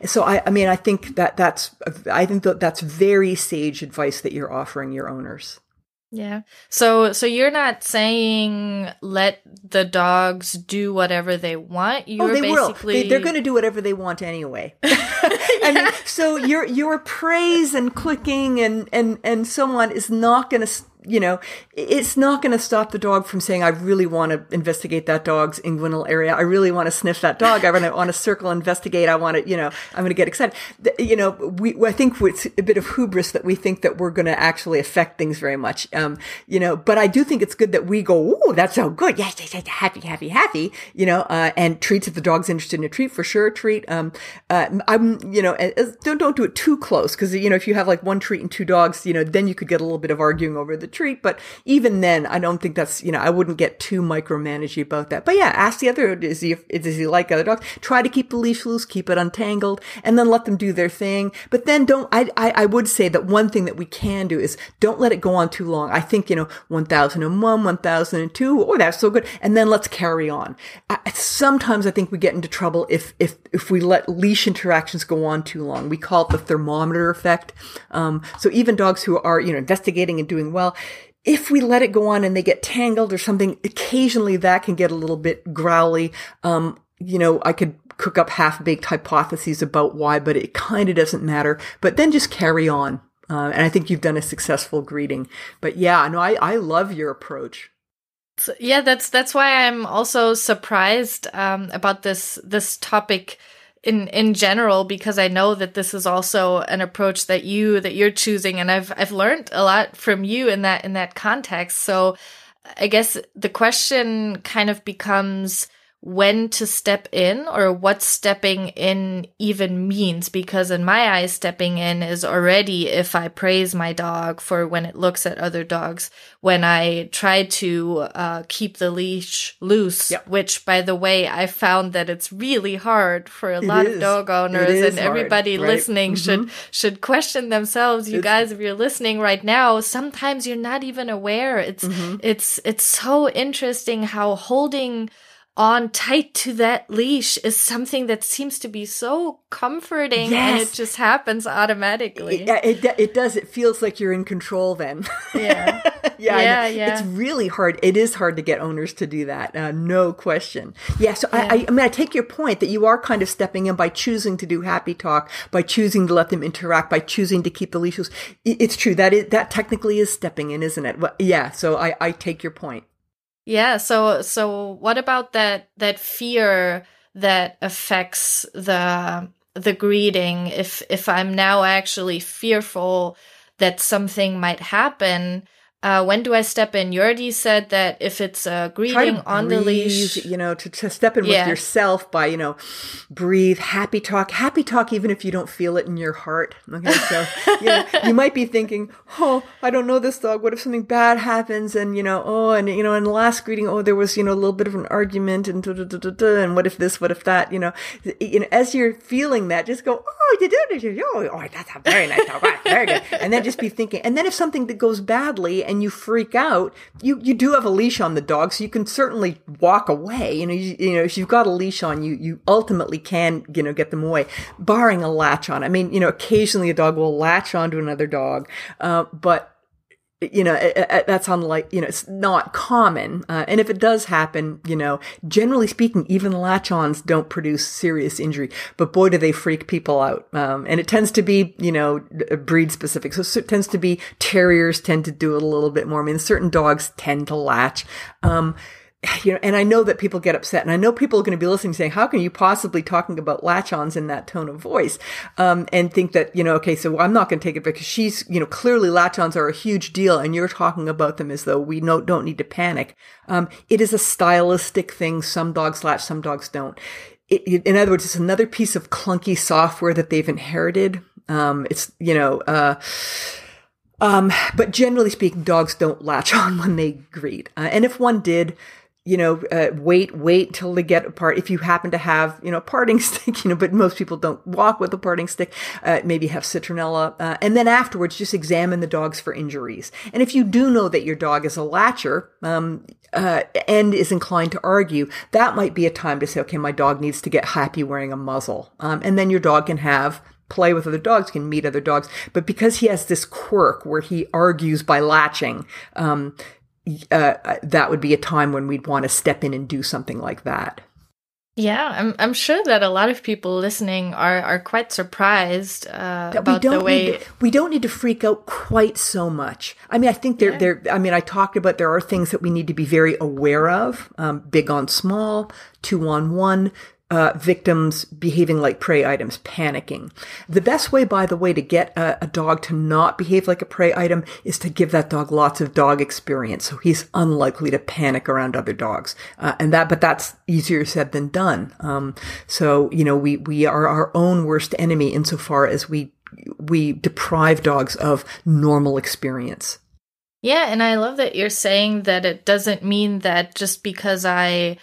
So I, I mean, I think that that's, I think that that's very sage advice that you're offering your owners. Yeah. So so you're not saying let the dogs do whatever they want. Oh, you're oh, they basically will. They, are going to do whatever they want anyway. I mean, so your your praise and clicking and and and so on is not going to you know, it's not going to stop the dog from saying, I really want to investigate that dog's inguinal area. I really want to sniff that dog. I want to circle, investigate. I want to, you know, I'm going to get excited. You know, we, I think it's a bit of hubris that we think that we're going to actually affect things very much. Um, you know, but I do think it's good that we go, oh, that's so good. Yes, yes, yes, happy, happy, happy, you know, uh, and treats if the dog's interested in a treat for sure. Treat. Um, uh, I'm, you know, don't, don't do it too close because, you know, if you have like one treat and two dogs, you know, then you could get a little bit of arguing over the treat. But even then, I don't think that's, you know, I wouldn't get too micromanagey about that. But yeah, ask the other, is he, does he like other dogs? Try to keep the leash loose, keep it untangled, and then let them do their thing. But then don't, I, I, I would say that one thing that we can do is don't let it go on too long. I think, you know, 1001, 1002, oh, that's so good. And then let's carry on. I, sometimes I think we get into trouble if, if, if we let leash interactions go on too long. We call it the thermometer effect. Um, so even dogs who are, you know, investigating and doing well, if we let it go on and they get tangled or something, occasionally that can get a little bit growly. Um, you know, I could cook up half baked hypotheses about why, but it kind of doesn't matter. But then just carry on. Uh, and I think you've done a successful greeting. But yeah, no, I, I love your approach. So, yeah, that's that's why I'm also surprised um, about this this topic in in general because I know that this is also an approach that you that you're choosing and I've I've learned a lot from you in that in that context. So I guess the question kind of becomes when to step in or what stepping in even means because in my eyes stepping in is already if i praise my dog for when it looks at other dogs when i try to uh, keep the leash loose which by the way i found that it's really hard for a it lot is. of dog owners and hard, everybody right? listening mm-hmm. should should question themselves you it's, guys if you're listening right now sometimes you're not even aware it's mm-hmm. it's it's so interesting how holding on tight to that leash is something that seems to be so comforting yes. and it just happens automatically. Yeah, it, it, it, does. It feels like you're in control then. Yeah. yeah, yeah, yeah, It's really hard. It is hard to get owners to do that. Uh, no question. Yeah. So yeah. I, I, I mean, I take your point that you are kind of stepping in by choosing to do happy talk, by choosing to let them interact, by choosing to keep the leashes. It's true. That is, that technically is stepping in, isn't it? Well, yeah. So I, I take your point. Yeah, so so what about that that fear that affects the the greeting? If if I'm now actually fearful that something might happen uh, when do I step in? You already said that if it's a greeting on breathe, the leash, you know, to, to step in yeah. with yourself by, you know, breathe, happy talk, happy talk, even if you don't feel it in your heart. Okay, so you, know, you might be thinking, oh, I don't know this dog. What if something bad happens? And you know, oh, and you know, in the last greeting, oh, there was you know a little bit of an argument, and da, da, da, da, and what if this, what if that? You know, you know, as you're feeling that, just go, oh, you did, oh, oh, that's a very nice dog, very good, and then just be thinking, and then if something that goes badly and you freak out, you, you do have a leash on the dog, so you can certainly walk away. You know, you, you know, if you've got a leash on, you, you ultimately can, you know, get them away, barring a latch on. I mean, you know, occasionally a dog will latch onto another dog, uh, but you know, it, it, that's unlike, you know, it's not common. Uh, and if it does happen, you know, generally speaking, even latch-ons don't produce serious injury, but boy, do they freak people out. Um, and it tends to be, you know, breed specific. So it tends to be terriers tend to do it a little bit more. I mean, certain dogs tend to latch. Um, you know, and I know that people get upset, and I know people are going to be listening saying, how can you possibly talking about latch-ons in that tone of voice? Um, and think that, you know, okay, so I'm not going to take it because she's, you know, clearly latch-ons are a huge deal and you're talking about them as though we no, don't need to panic. Um, it is a stylistic thing. Some dogs latch, some dogs don't. It, it, in other words, it's another piece of clunky software that they've inherited. Um, it's, you know, uh, um, but generally speaking, dogs don't latch on when they greet. Uh, and if one did, you know, uh, wait, wait till they get apart. If you happen to have, you know, a parting stick, you know, but most people don't walk with a parting stick, uh, maybe have citronella. Uh, and then afterwards, just examine the dogs for injuries. And if you do know that your dog is a latcher, um, uh, and is inclined to argue, that might be a time to say, okay, my dog needs to get happy wearing a muzzle. Um, and then your dog can have play with other dogs, can meet other dogs. But because he has this quirk where he argues by latching, um, uh, that would be a time when we'd want to step in and do something like that. Yeah, I'm I'm sure that a lot of people listening are are quite surprised uh, about the way to, we don't need to freak out quite so much. I mean, I think there yeah. there. I mean, I talked about there are things that we need to be very aware of. Um, big on small, two on one, uh, victims behaving like prey items, panicking. The best way, by the way, to get a, a, dog to not behave like a prey item is to give that dog lots of dog experience, so he's unlikely to panic around other dogs. Uh, and that, but that's easier said than done. Um, so you know, we we are our own worst enemy insofar as we we deprive dogs of normal experience. Yeah, and I love that you're saying that it doesn't mean that just because I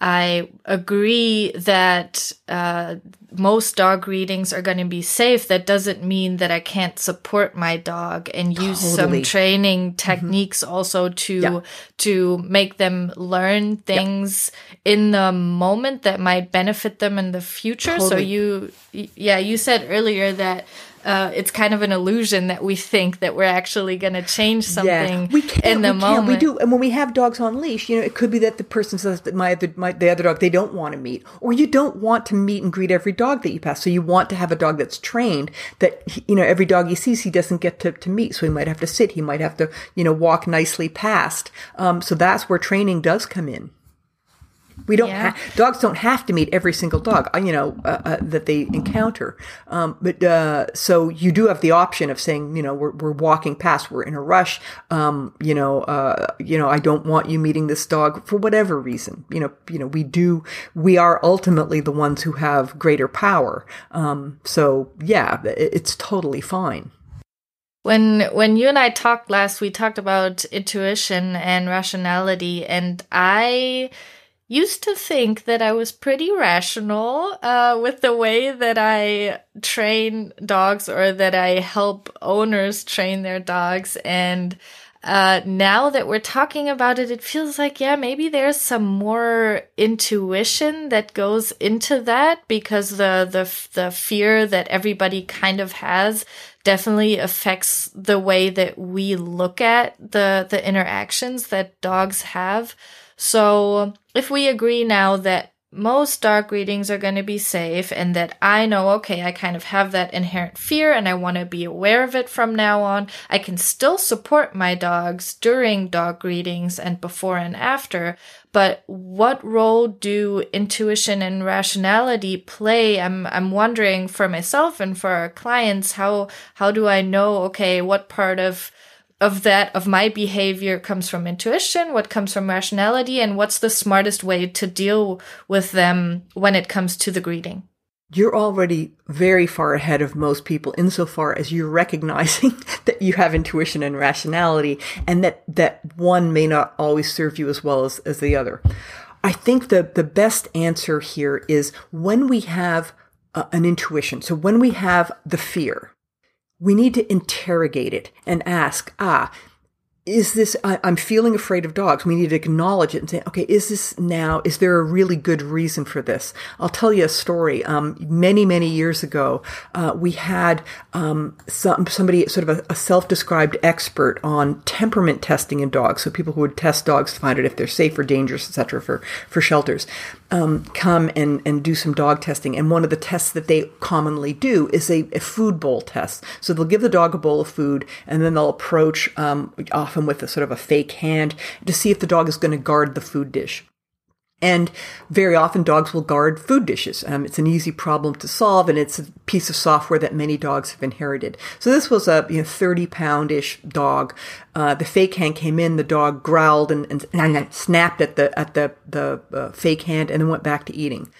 I agree that uh, most dog readings are going to be safe. That doesn't mean that I can't support my dog and use some training mm-hmm. techniques mm-hmm. also to yeah. to make them learn things yeah. in the moment that might benefit them in the future. Totally. So you, yeah, you said earlier that uh, it's kind of an illusion that we think that we're actually going to change something yeah, we can, in the we moment. Can. We do, and when we have dogs on leash, you know, it could be that the person says that my other, my, the other dog they don't want to meet, or you don't want to meet and greet every dog that you pass. So you want to have a dog that's trained that you know every dog he sees he doesn't get to, to meet, so he might have to sit, he might have to you know walk nicely past. Um, so that's where training does come in. We don't. Yeah. Ha- dogs don't have to meet every single dog, uh, you know, uh, uh, that they encounter. Um, but uh, so you do have the option of saying, you know, we're, we're walking past, we're in a rush. Um, you know, uh, you know, I don't want you meeting this dog for whatever reason. You know, you know, we do. We are ultimately the ones who have greater power. Um, so yeah, it, it's totally fine. When when you and I talked last, we talked about intuition and rationality, and I used to think that I was pretty rational uh, with the way that I train dogs or that I help owners train their dogs. And uh, now that we're talking about it, it feels like, yeah, maybe there's some more intuition that goes into that because the, the, the fear that everybody kind of has definitely affects the way that we look at the, the interactions that dogs have. So if we agree now that most dog readings are going to be safe and that I know, okay, I kind of have that inherent fear and I want to be aware of it from now on. I can still support my dogs during dog readings and before and after. But what role do intuition and rationality play? I'm, I'm wondering for myself and for our clients, how, how do I know, okay, what part of of that of my behavior comes from intuition what comes from rationality and what's the smartest way to deal with them when it comes to the greeting. You're already very far ahead of most people insofar as you're recognizing that you have intuition and rationality and that that one may not always serve you as well as, as the other. I think the the best answer here is when we have uh, an intuition. So when we have the fear we need to interrogate it and ask, ah, is this I, am feeling afraid of dogs. We need to acknowledge it and say okay is this now is there a really good reason for this? I'll tell you a story. Um, many many years ago uh, we had um, some, somebody sort of a, a, self-described expert on temperament testing in dogs so people who would test dogs to find out if they're safe or dangerous etc for for shelters um, come and, and do some dog testing. And one of the tests that they commonly do is a, a food bowl test. So they'll give the dog a bowl of food and then they'll approach, um, often with a sort of a fake hand, to see if the dog is going to guard the food dish. And very often dogs will guard food dishes. Um, it's an easy problem to solve and it's a piece of software that many dogs have inherited. So this was a you know, 30 pound ish dog. Uh, the fake hand came in, the dog growled and, and, and snapped at the, at the, the uh, fake hand and then went back to eating.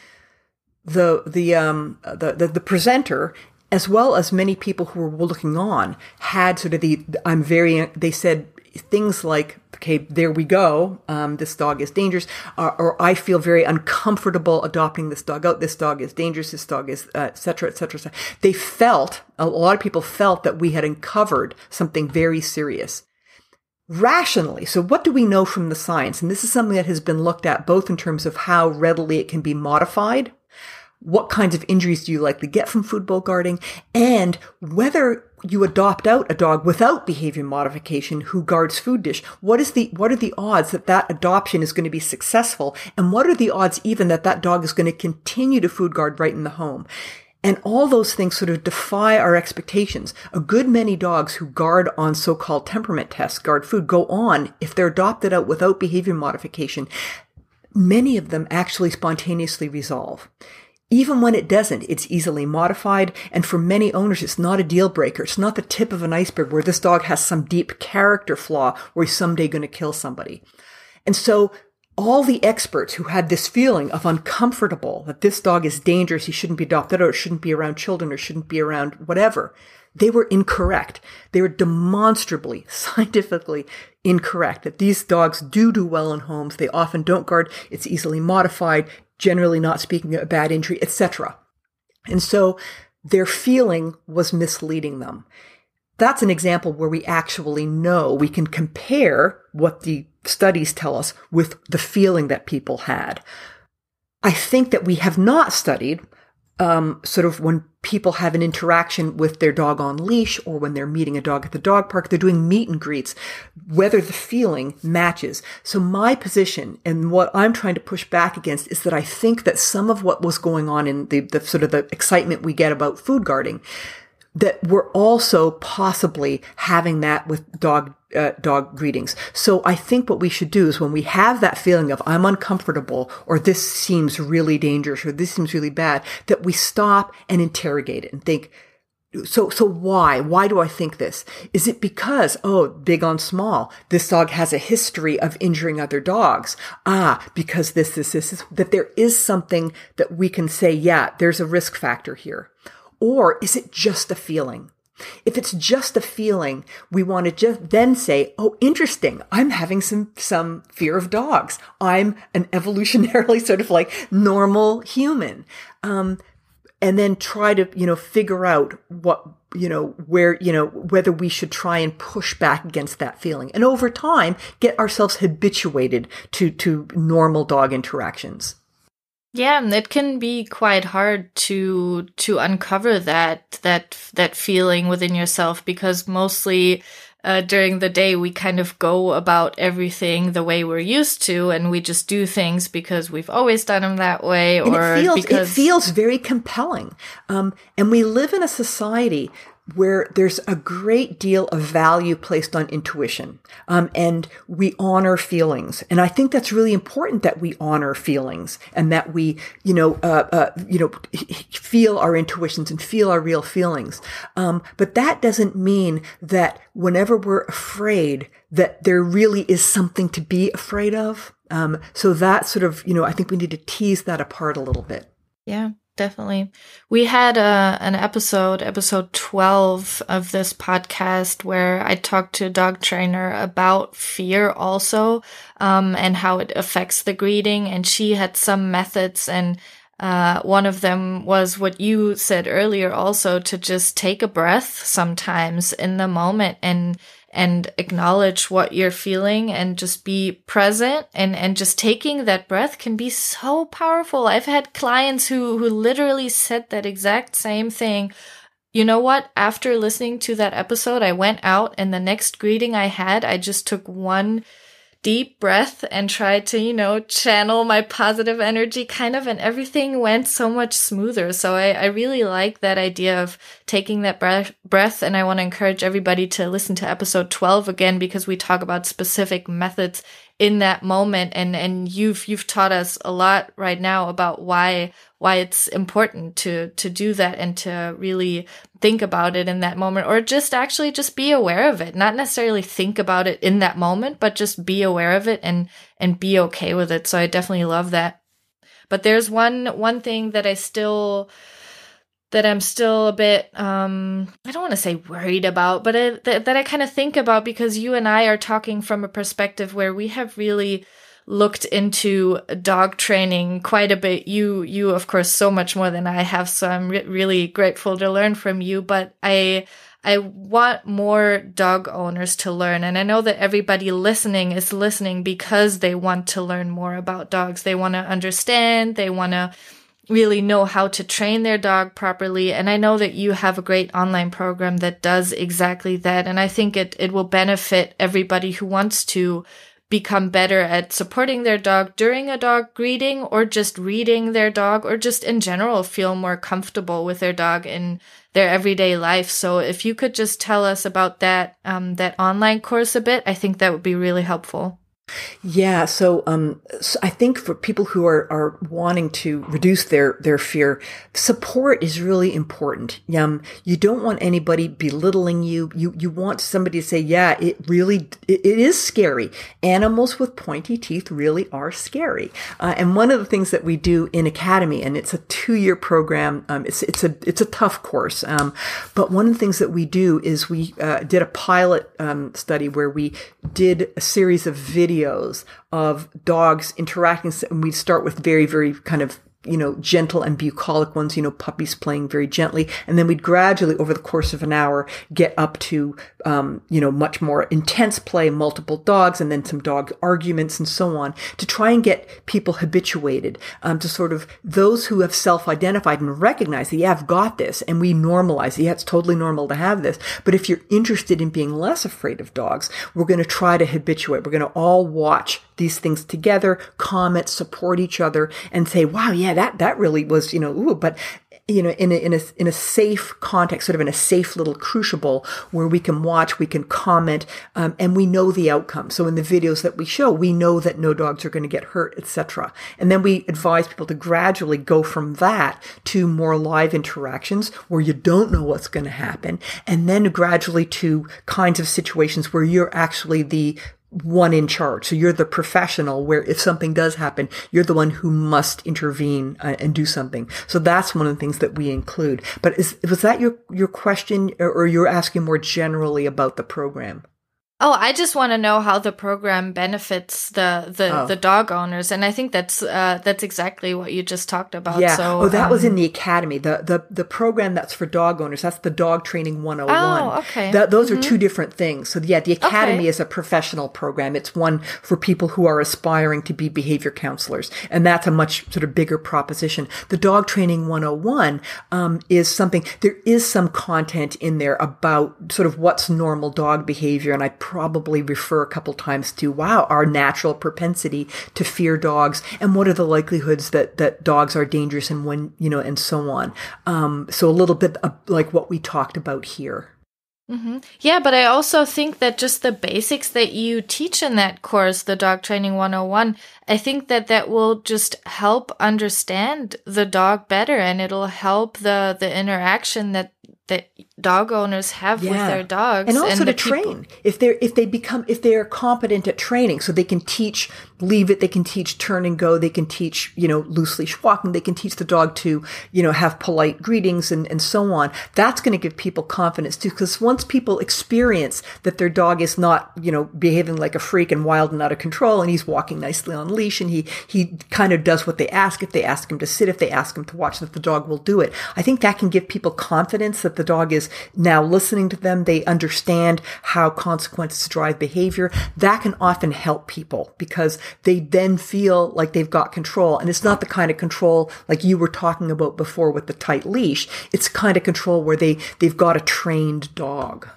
The, the, um, the, the, the presenter as well as many people who were looking on had sort of the, I'm very, they said things like okay, there we go. Um, this dog is dangerous, or, or, I feel very uncomfortable adopting this dog out. This dog is dangerous. This dog is, etc., etc. Et cetera, et cetera. they felt a lot of people felt that we had uncovered something very serious. Rationally, so what do we know from the science? And this is something that has been looked at both in terms of how readily it can be modified what kinds of injuries do you likely get from food bowl guarding, and whether you adopt out a dog without behavior modification who guards food dish. What is the, what are the odds that that adoption is going to be successful? And what are the odds even that that dog is going to continue to food guard right in the home? And all those things sort of defy our expectations. A good many dogs who guard on so-called temperament tests, guard food, go on, if they're adopted out without behavior modification, many of them actually spontaneously resolve. Even when it doesn't, it's easily modified. And for many owners, it's not a deal breaker. It's not the tip of an iceberg where this dog has some deep character flaw where he's someday going to kill somebody. And so all the experts who had this feeling of uncomfortable that this dog is dangerous, he shouldn't be adopted or shouldn't be around children or shouldn't be around whatever, they were incorrect. They were demonstrably, scientifically incorrect that these dogs do do well in homes. They often don't guard. It's easily modified generally not speaking a bad injury, etc. And so their feeling was misleading them. That's an example where we actually know we can compare what the studies tell us with the feeling that people had. I think that we have not studied um, sort of when people have an interaction with their dog on leash or when they're meeting a dog at the dog park, they're doing meet and greets, whether the feeling matches. So my position and what I'm trying to push back against is that I think that some of what was going on in the, the sort of the excitement we get about food guarding, that we're also possibly having that with dog uh, dog greetings. So I think what we should do is when we have that feeling of I'm uncomfortable or this seems really dangerous or this seems really bad, that we stop and interrogate it and think, so, so why? Why do I think this? Is it because, oh, big on small, this dog has a history of injuring other dogs? Ah, because this, this, this, this, that there is something that we can say, yeah, there's a risk factor here. Or is it just a feeling? If it's just a feeling, we want to just then say, "Oh, interesting. I'm having some some fear of dogs. I'm an evolutionarily sort of like normal human." Um, and then try to you know figure out what you know where you know whether we should try and push back against that feeling, and over time get ourselves habituated to to normal dog interactions. Yeah, and it can be quite hard to to uncover that that that feeling within yourself because mostly uh, during the day we kind of go about everything the way we're used to, and we just do things because we've always done them that way, and or it feels, because it feels very compelling. Um, and we live in a society where there's a great deal of value placed on intuition um, and we honor feelings. And i think that's really important that we honor feelings and that we you know uh, uh, you know feel our intuitions and feel our real feelings. Um, but that doesn't mean that whenever we're afraid that there really is something to be afraid of. Um, so that sort of you know i think we need to tease that apart a little bit. Yeah definitely. We had uh, an episode, episode 12 of this podcast where I talked to a dog trainer about fear also, um, and how it affects the greeting. And she had some methods and, uh, one of them was what you said earlier also to just take a breath sometimes in the moment and and acknowledge what you're feeling and just be present and and just taking that breath can be so powerful. I've had clients who who literally said that exact same thing. You know what? After listening to that episode, I went out and the next greeting I had, I just took one deep breath and tried to, you know, channel my positive energy kind of, and everything went so much smoother. So I, I really like that idea of taking that breath, breath. And I want to encourage everybody to listen to episode 12 again because we talk about specific methods in that moment and and you've you've taught us a lot right now about why why it's important to to do that and to really think about it in that moment or just actually just be aware of it. Not necessarily think about it in that moment but just be aware of it and and be okay with it. So i definitely love that. But there's one one thing that i still that I'm still a bit um I don't want to say worried about, but that, that I kind of think about because you and I are talking from a perspective where we have really looked into dog training quite a bit. You you of course so much more than I have, so I'm re- really grateful to learn from you, but I I want more dog owners to learn. And I know that everybody listening is listening because they want to learn more about dogs. They want to understand, they want to really know how to train their dog properly. And I know that you have a great online program that does exactly that. And I think it, it will benefit everybody who wants to become better at supporting their dog during a dog greeting or just reading their dog or just in general feel more comfortable with their dog in their everyday life. So if you could just tell us about that, um, that online course a bit, I think that would be really helpful. Yeah, so, um, so I think for people who are, are wanting to reduce their, their fear, support is really important. Um, you don't want anybody belittling you. You, you want somebody to say, yeah, it really, it, it is scary. Animals with pointy teeth really are scary. Uh, and one of the things that we do in Academy, and it's a two year program, um, it's, it's a, it's a tough course. Um, but one of the things that we do is we, uh, did a pilot, um, study where we did a series of videos videos of dogs interacting. And we start with very, very kind of you know, gentle and bucolic ones, you know, puppies playing very gently. And then we'd gradually, over the course of an hour, get up to, um, you know, much more intense play, multiple dogs, and then some dog arguments and so on to try and get people habituated, um, to sort of those who have self-identified and recognized that, yeah, I've got this and we normalize, it, yeah, it's totally normal to have this. But if you're interested in being less afraid of dogs, we're going to try to habituate. We're going to all watch these things together, comment, support each other, and say, wow, yeah, that, that really was, you know, ooh, but you know, in a, in a, in a safe context, sort of in a safe little crucible where we can watch, we can comment, um, and we know the outcome. So in the videos that we show, we know that no dogs are going to get hurt, etc. And then we advise people to gradually go from that to more live interactions where you don't know what's going to happen. And then gradually to kinds of situations where you're actually the one in charge. So you're the professional where if something does happen, you're the one who must intervene uh, and do something. So that's one of the things that we include. But is, was that your, your question or, or you're asking more generally about the program? Oh, I just want to know how the program benefits the the, oh. the dog owners, and I think that's uh, that's exactly what you just talked about. Yeah. So, oh, that um, was in the academy. The the the program that's for dog owners. That's the Dog Training 101. Oh, okay. those mm-hmm. are two different things. So yeah, the academy okay. is a professional program. It's one for people who are aspiring to be behavior counselors, and that's a much sort of bigger proposition. The Dog Training 101 um, is something. There is some content in there about sort of what's normal dog behavior, and I probably refer a couple times to, wow, our natural propensity to fear dogs and what are the likelihoods that, that dogs are dangerous and when, you know, and so on. Um, so a little bit like what we talked about here. Mm-hmm. Yeah, but I also think that just the basics that you teach in that course, the dog training 101, I think that that will just help understand the dog better and it'll help the, the interaction that that dog owners have yeah. with their dogs and also and to train. If they're if they become if they are competent at training so they can teach leave it they can teach turn and go they can teach you know loose leash walking they can teach the dog to you know have polite greetings and and so on. That's going to give people confidence too because once people experience that their dog is not you know behaving like a freak and wild and out of control and he's walking nicely on leash and he he kind of does what they ask if they ask him to sit if they ask him to watch that the dog will do it. I think that can give people confidence that the dog is now listening to them. They understand how consequences drive behavior. That can often help people because they then feel like they've got control. And it's not the kind of control like you were talking about before with the tight leash. It's kind of control where they, they've got a trained dog.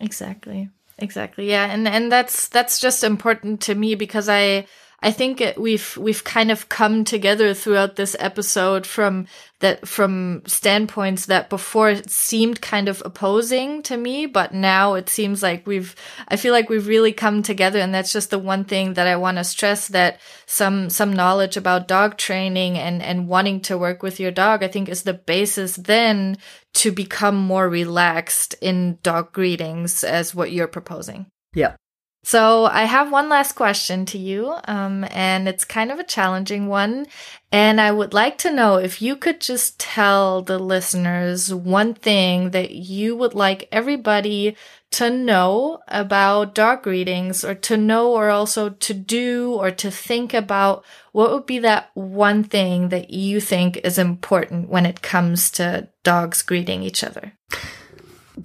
Exactly. Exactly. Yeah. And, and that's, that's just important to me because I, I think we've we've kind of come together throughout this episode from that from standpoints that before it seemed kind of opposing to me, but now it seems like we've I feel like we've really come together and that's just the one thing that I want to stress that some some knowledge about dog training and and wanting to work with your dog I think is the basis then to become more relaxed in dog greetings as what you're proposing. Yeah. So I have one last question to you, um, and it's kind of a challenging one. And I would like to know if you could just tell the listeners one thing that you would like everybody to know about dog greetings or to know or also to do or to think about what would be that one thing that you think is important when it comes to dogs greeting each other?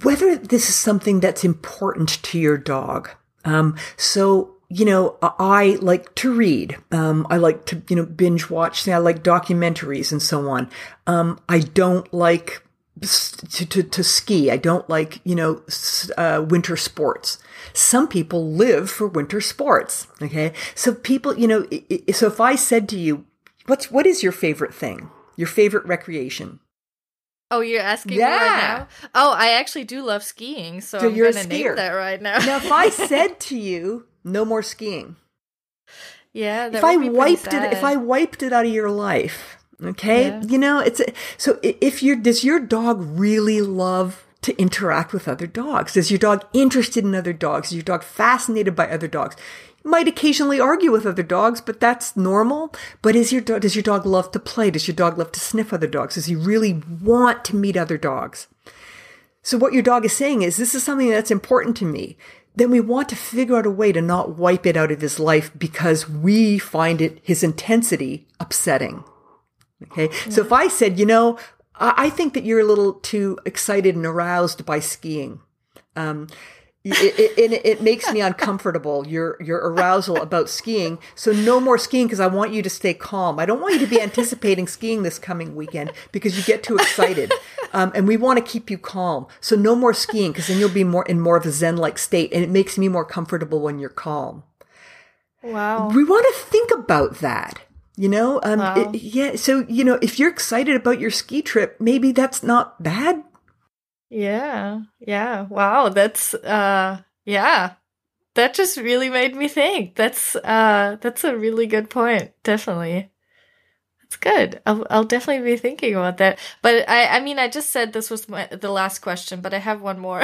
Whether this is something that's important to your dog um, so you know, I like to read. Um, I like to, you know, binge watch. I like documentaries and so on. Um, I don't like to, to, to ski. I don't like, you know, uh, winter sports. Some people live for winter sports. Okay. So people, you know, so if I said to you, what's, what is your favorite thing? Your favorite recreation? Oh, you're asking yeah. me right now? Oh, I actually do love skiing, so, so I'm you're gonna name that right now. now, if I said to you, no more skiing. Yeah, if I wiped it, if I wiped it out of your life, okay, yeah. you know, it's a, so. If you does your dog really love to interact with other dogs? Is your dog interested in other dogs? Is your dog fascinated by other dogs? Might occasionally argue with other dogs, but that's normal. But is your dog, does your dog love to play? Does your dog love to sniff other dogs? Does he really want to meet other dogs? So what your dog is saying is, this is something that's important to me. Then we want to figure out a way to not wipe it out of his life because we find it, his intensity upsetting. Okay. Yeah. So if I said, you know, I think that you're a little too excited and aroused by skiing. Um, it, it, it, makes me uncomfortable your your arousal about skiing. So no more skiing because i want you to stay calm. I don't want you to be anticipating skiing this coming weekend because you get too excited. Um, and we want to keep you calm. So no more skiing because then you'll be more in more of a zen like state and it makes me more comfortable when you're calm. Wow. We want to think about that you know? Um, wow. it, yeah so you know if you're excited about your ski trip maybe that's not bad yeah. Yeah. Wow. That's uh yeah. That just really made me think. That's uh that's a really good point. Definitely. That's good. I'll I'll definitely be thinking about that. But I I mean I just said this was my, the last question, but I have one more.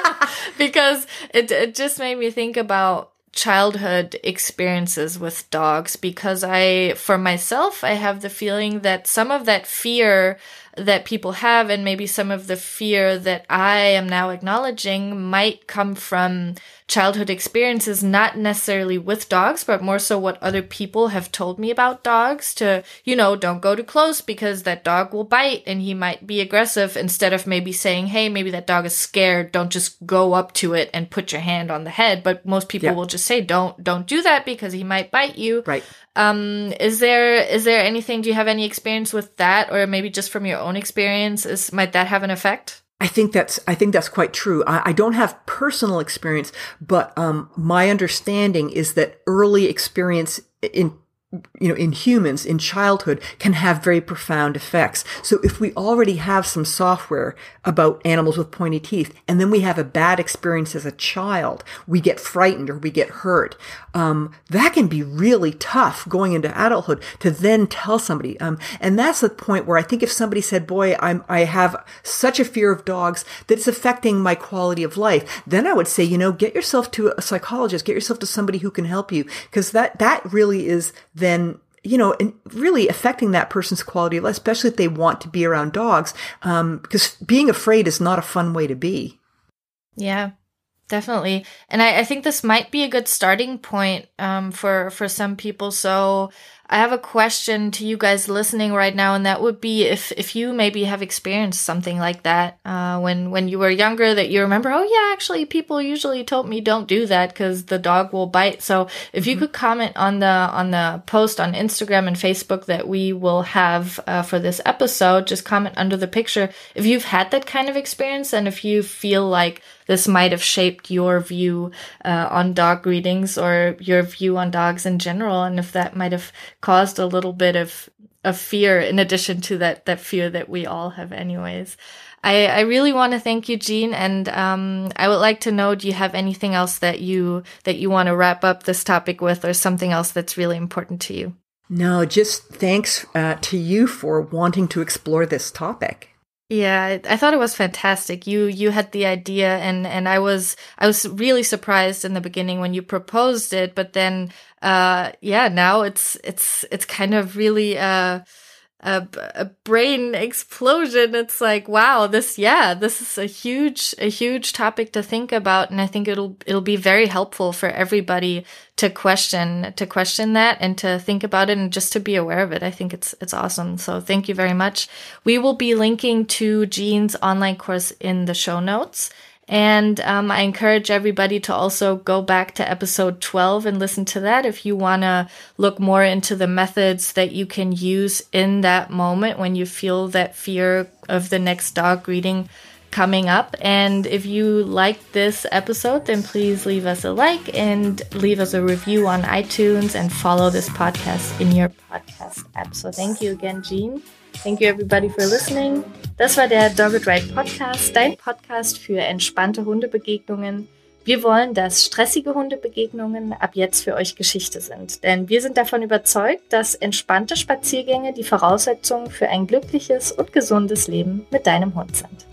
because it it just made me think about childhood experiences with dogs because I for myself I have the feeling that some of that fear that people have and maybe some of the fear that I am now acknowledging might come from childhood experiences, not necessarily with dogs, but more so what other people have told me about dogs to, you know, don't go too close because that dog will bite and he might be aggressive instead of maybe saying, Hey, maybe that dog is scared. Don't just go up to it and put your hand on the head. But most people yeah. will just say, don't, don't do that because he might bite you. Right. Um, is there, is there anything, do you have any experience with that or maybe just from your own experience? Is, might that have an effect? I think that's I think that's quite true. I, I don't have personal experience, but um, my understanding is that early experience in you know, in humans, in childhood, can have very profound effects. So if we already have some software about animals with pointy teeth, and then we have a bad experience as a child, we get frightened or we get hurt, um, that can be really tough going into adulthood to then tell somebody. Um, and that's the point where I think if somebody said, boy, I'm, I have such a fear of dogs that it's affecting my quality of life, then I would say, you know, get yourself to a psychologist, get yourself to somebody who can help you, because that, that really is then you know, and really affecting that person's quality of life, especially if they want to be around dogs, um, because being afraid is not a fun way to be. Yeah, definitely. And I, I think this might be a good starting point um, for for some people. So I have a question to you guys listening right now, and that would be if if you maybe have experienced something like that uh, when when you were younger, that you remember, oh yeah, actually, people usually told me don't do that because the dog will bite. So if you mm-hmm. could comment on the on the post on Instagram and Facebook that we will have uh, for this episode, just comment under the picture if you've had that kind of experience and if you feel like this might have shaped your view uh, on dog greetings or your view on dogs in general, and if that might have caused a little bit of of fear in addition to that that fear that we all have anyways. I, I really want to thank you, Jean, and um, I would like to know: Do you have anything else that you that you want to wrap up this topic with, or something else that's really important to you? No, just thanks uh, to you for wanting to explore this topic. Yeah, I thought it was fantastic. You you had the idea and and I was I was really surprised in the beginning when you proposed it, but then uh yeah, now it's it's it's kind of really uh a, a brain explosion. It's like, wow, this, yeah, this is a huge, a huge topic to think about. And I think it'll, it'll be very helpful for everybody to question, to question that and to think about it and just to be aware of it. I think it's, it's awesome. So thank you very much. We will be linking to Jean's online course in the show notes. And um, I encourage everybody to also go back to episode 12 and listen to that if you want to look more into the methods that you can use in that moment when you feel that fear of the next dog greeting coming up. And if you like this episode, then please leave us a like and leave us a review on iTunes and follow this podcast in your podcast app. So thank you again, Jean. Thank you everybody for listening. Das war der Dogged Ride Podcast, dein Podcast für entspannte Hundebegegnungen. Wir wollen, dass stressige Hundebegegnungen ab jetzt für euch Geschichte sind. Denn wir sind davon überzeugt, dass entspannte Spaziergänge die Voraussetzung für ein glückliches und gesundes Leben mit deinem Hund sind.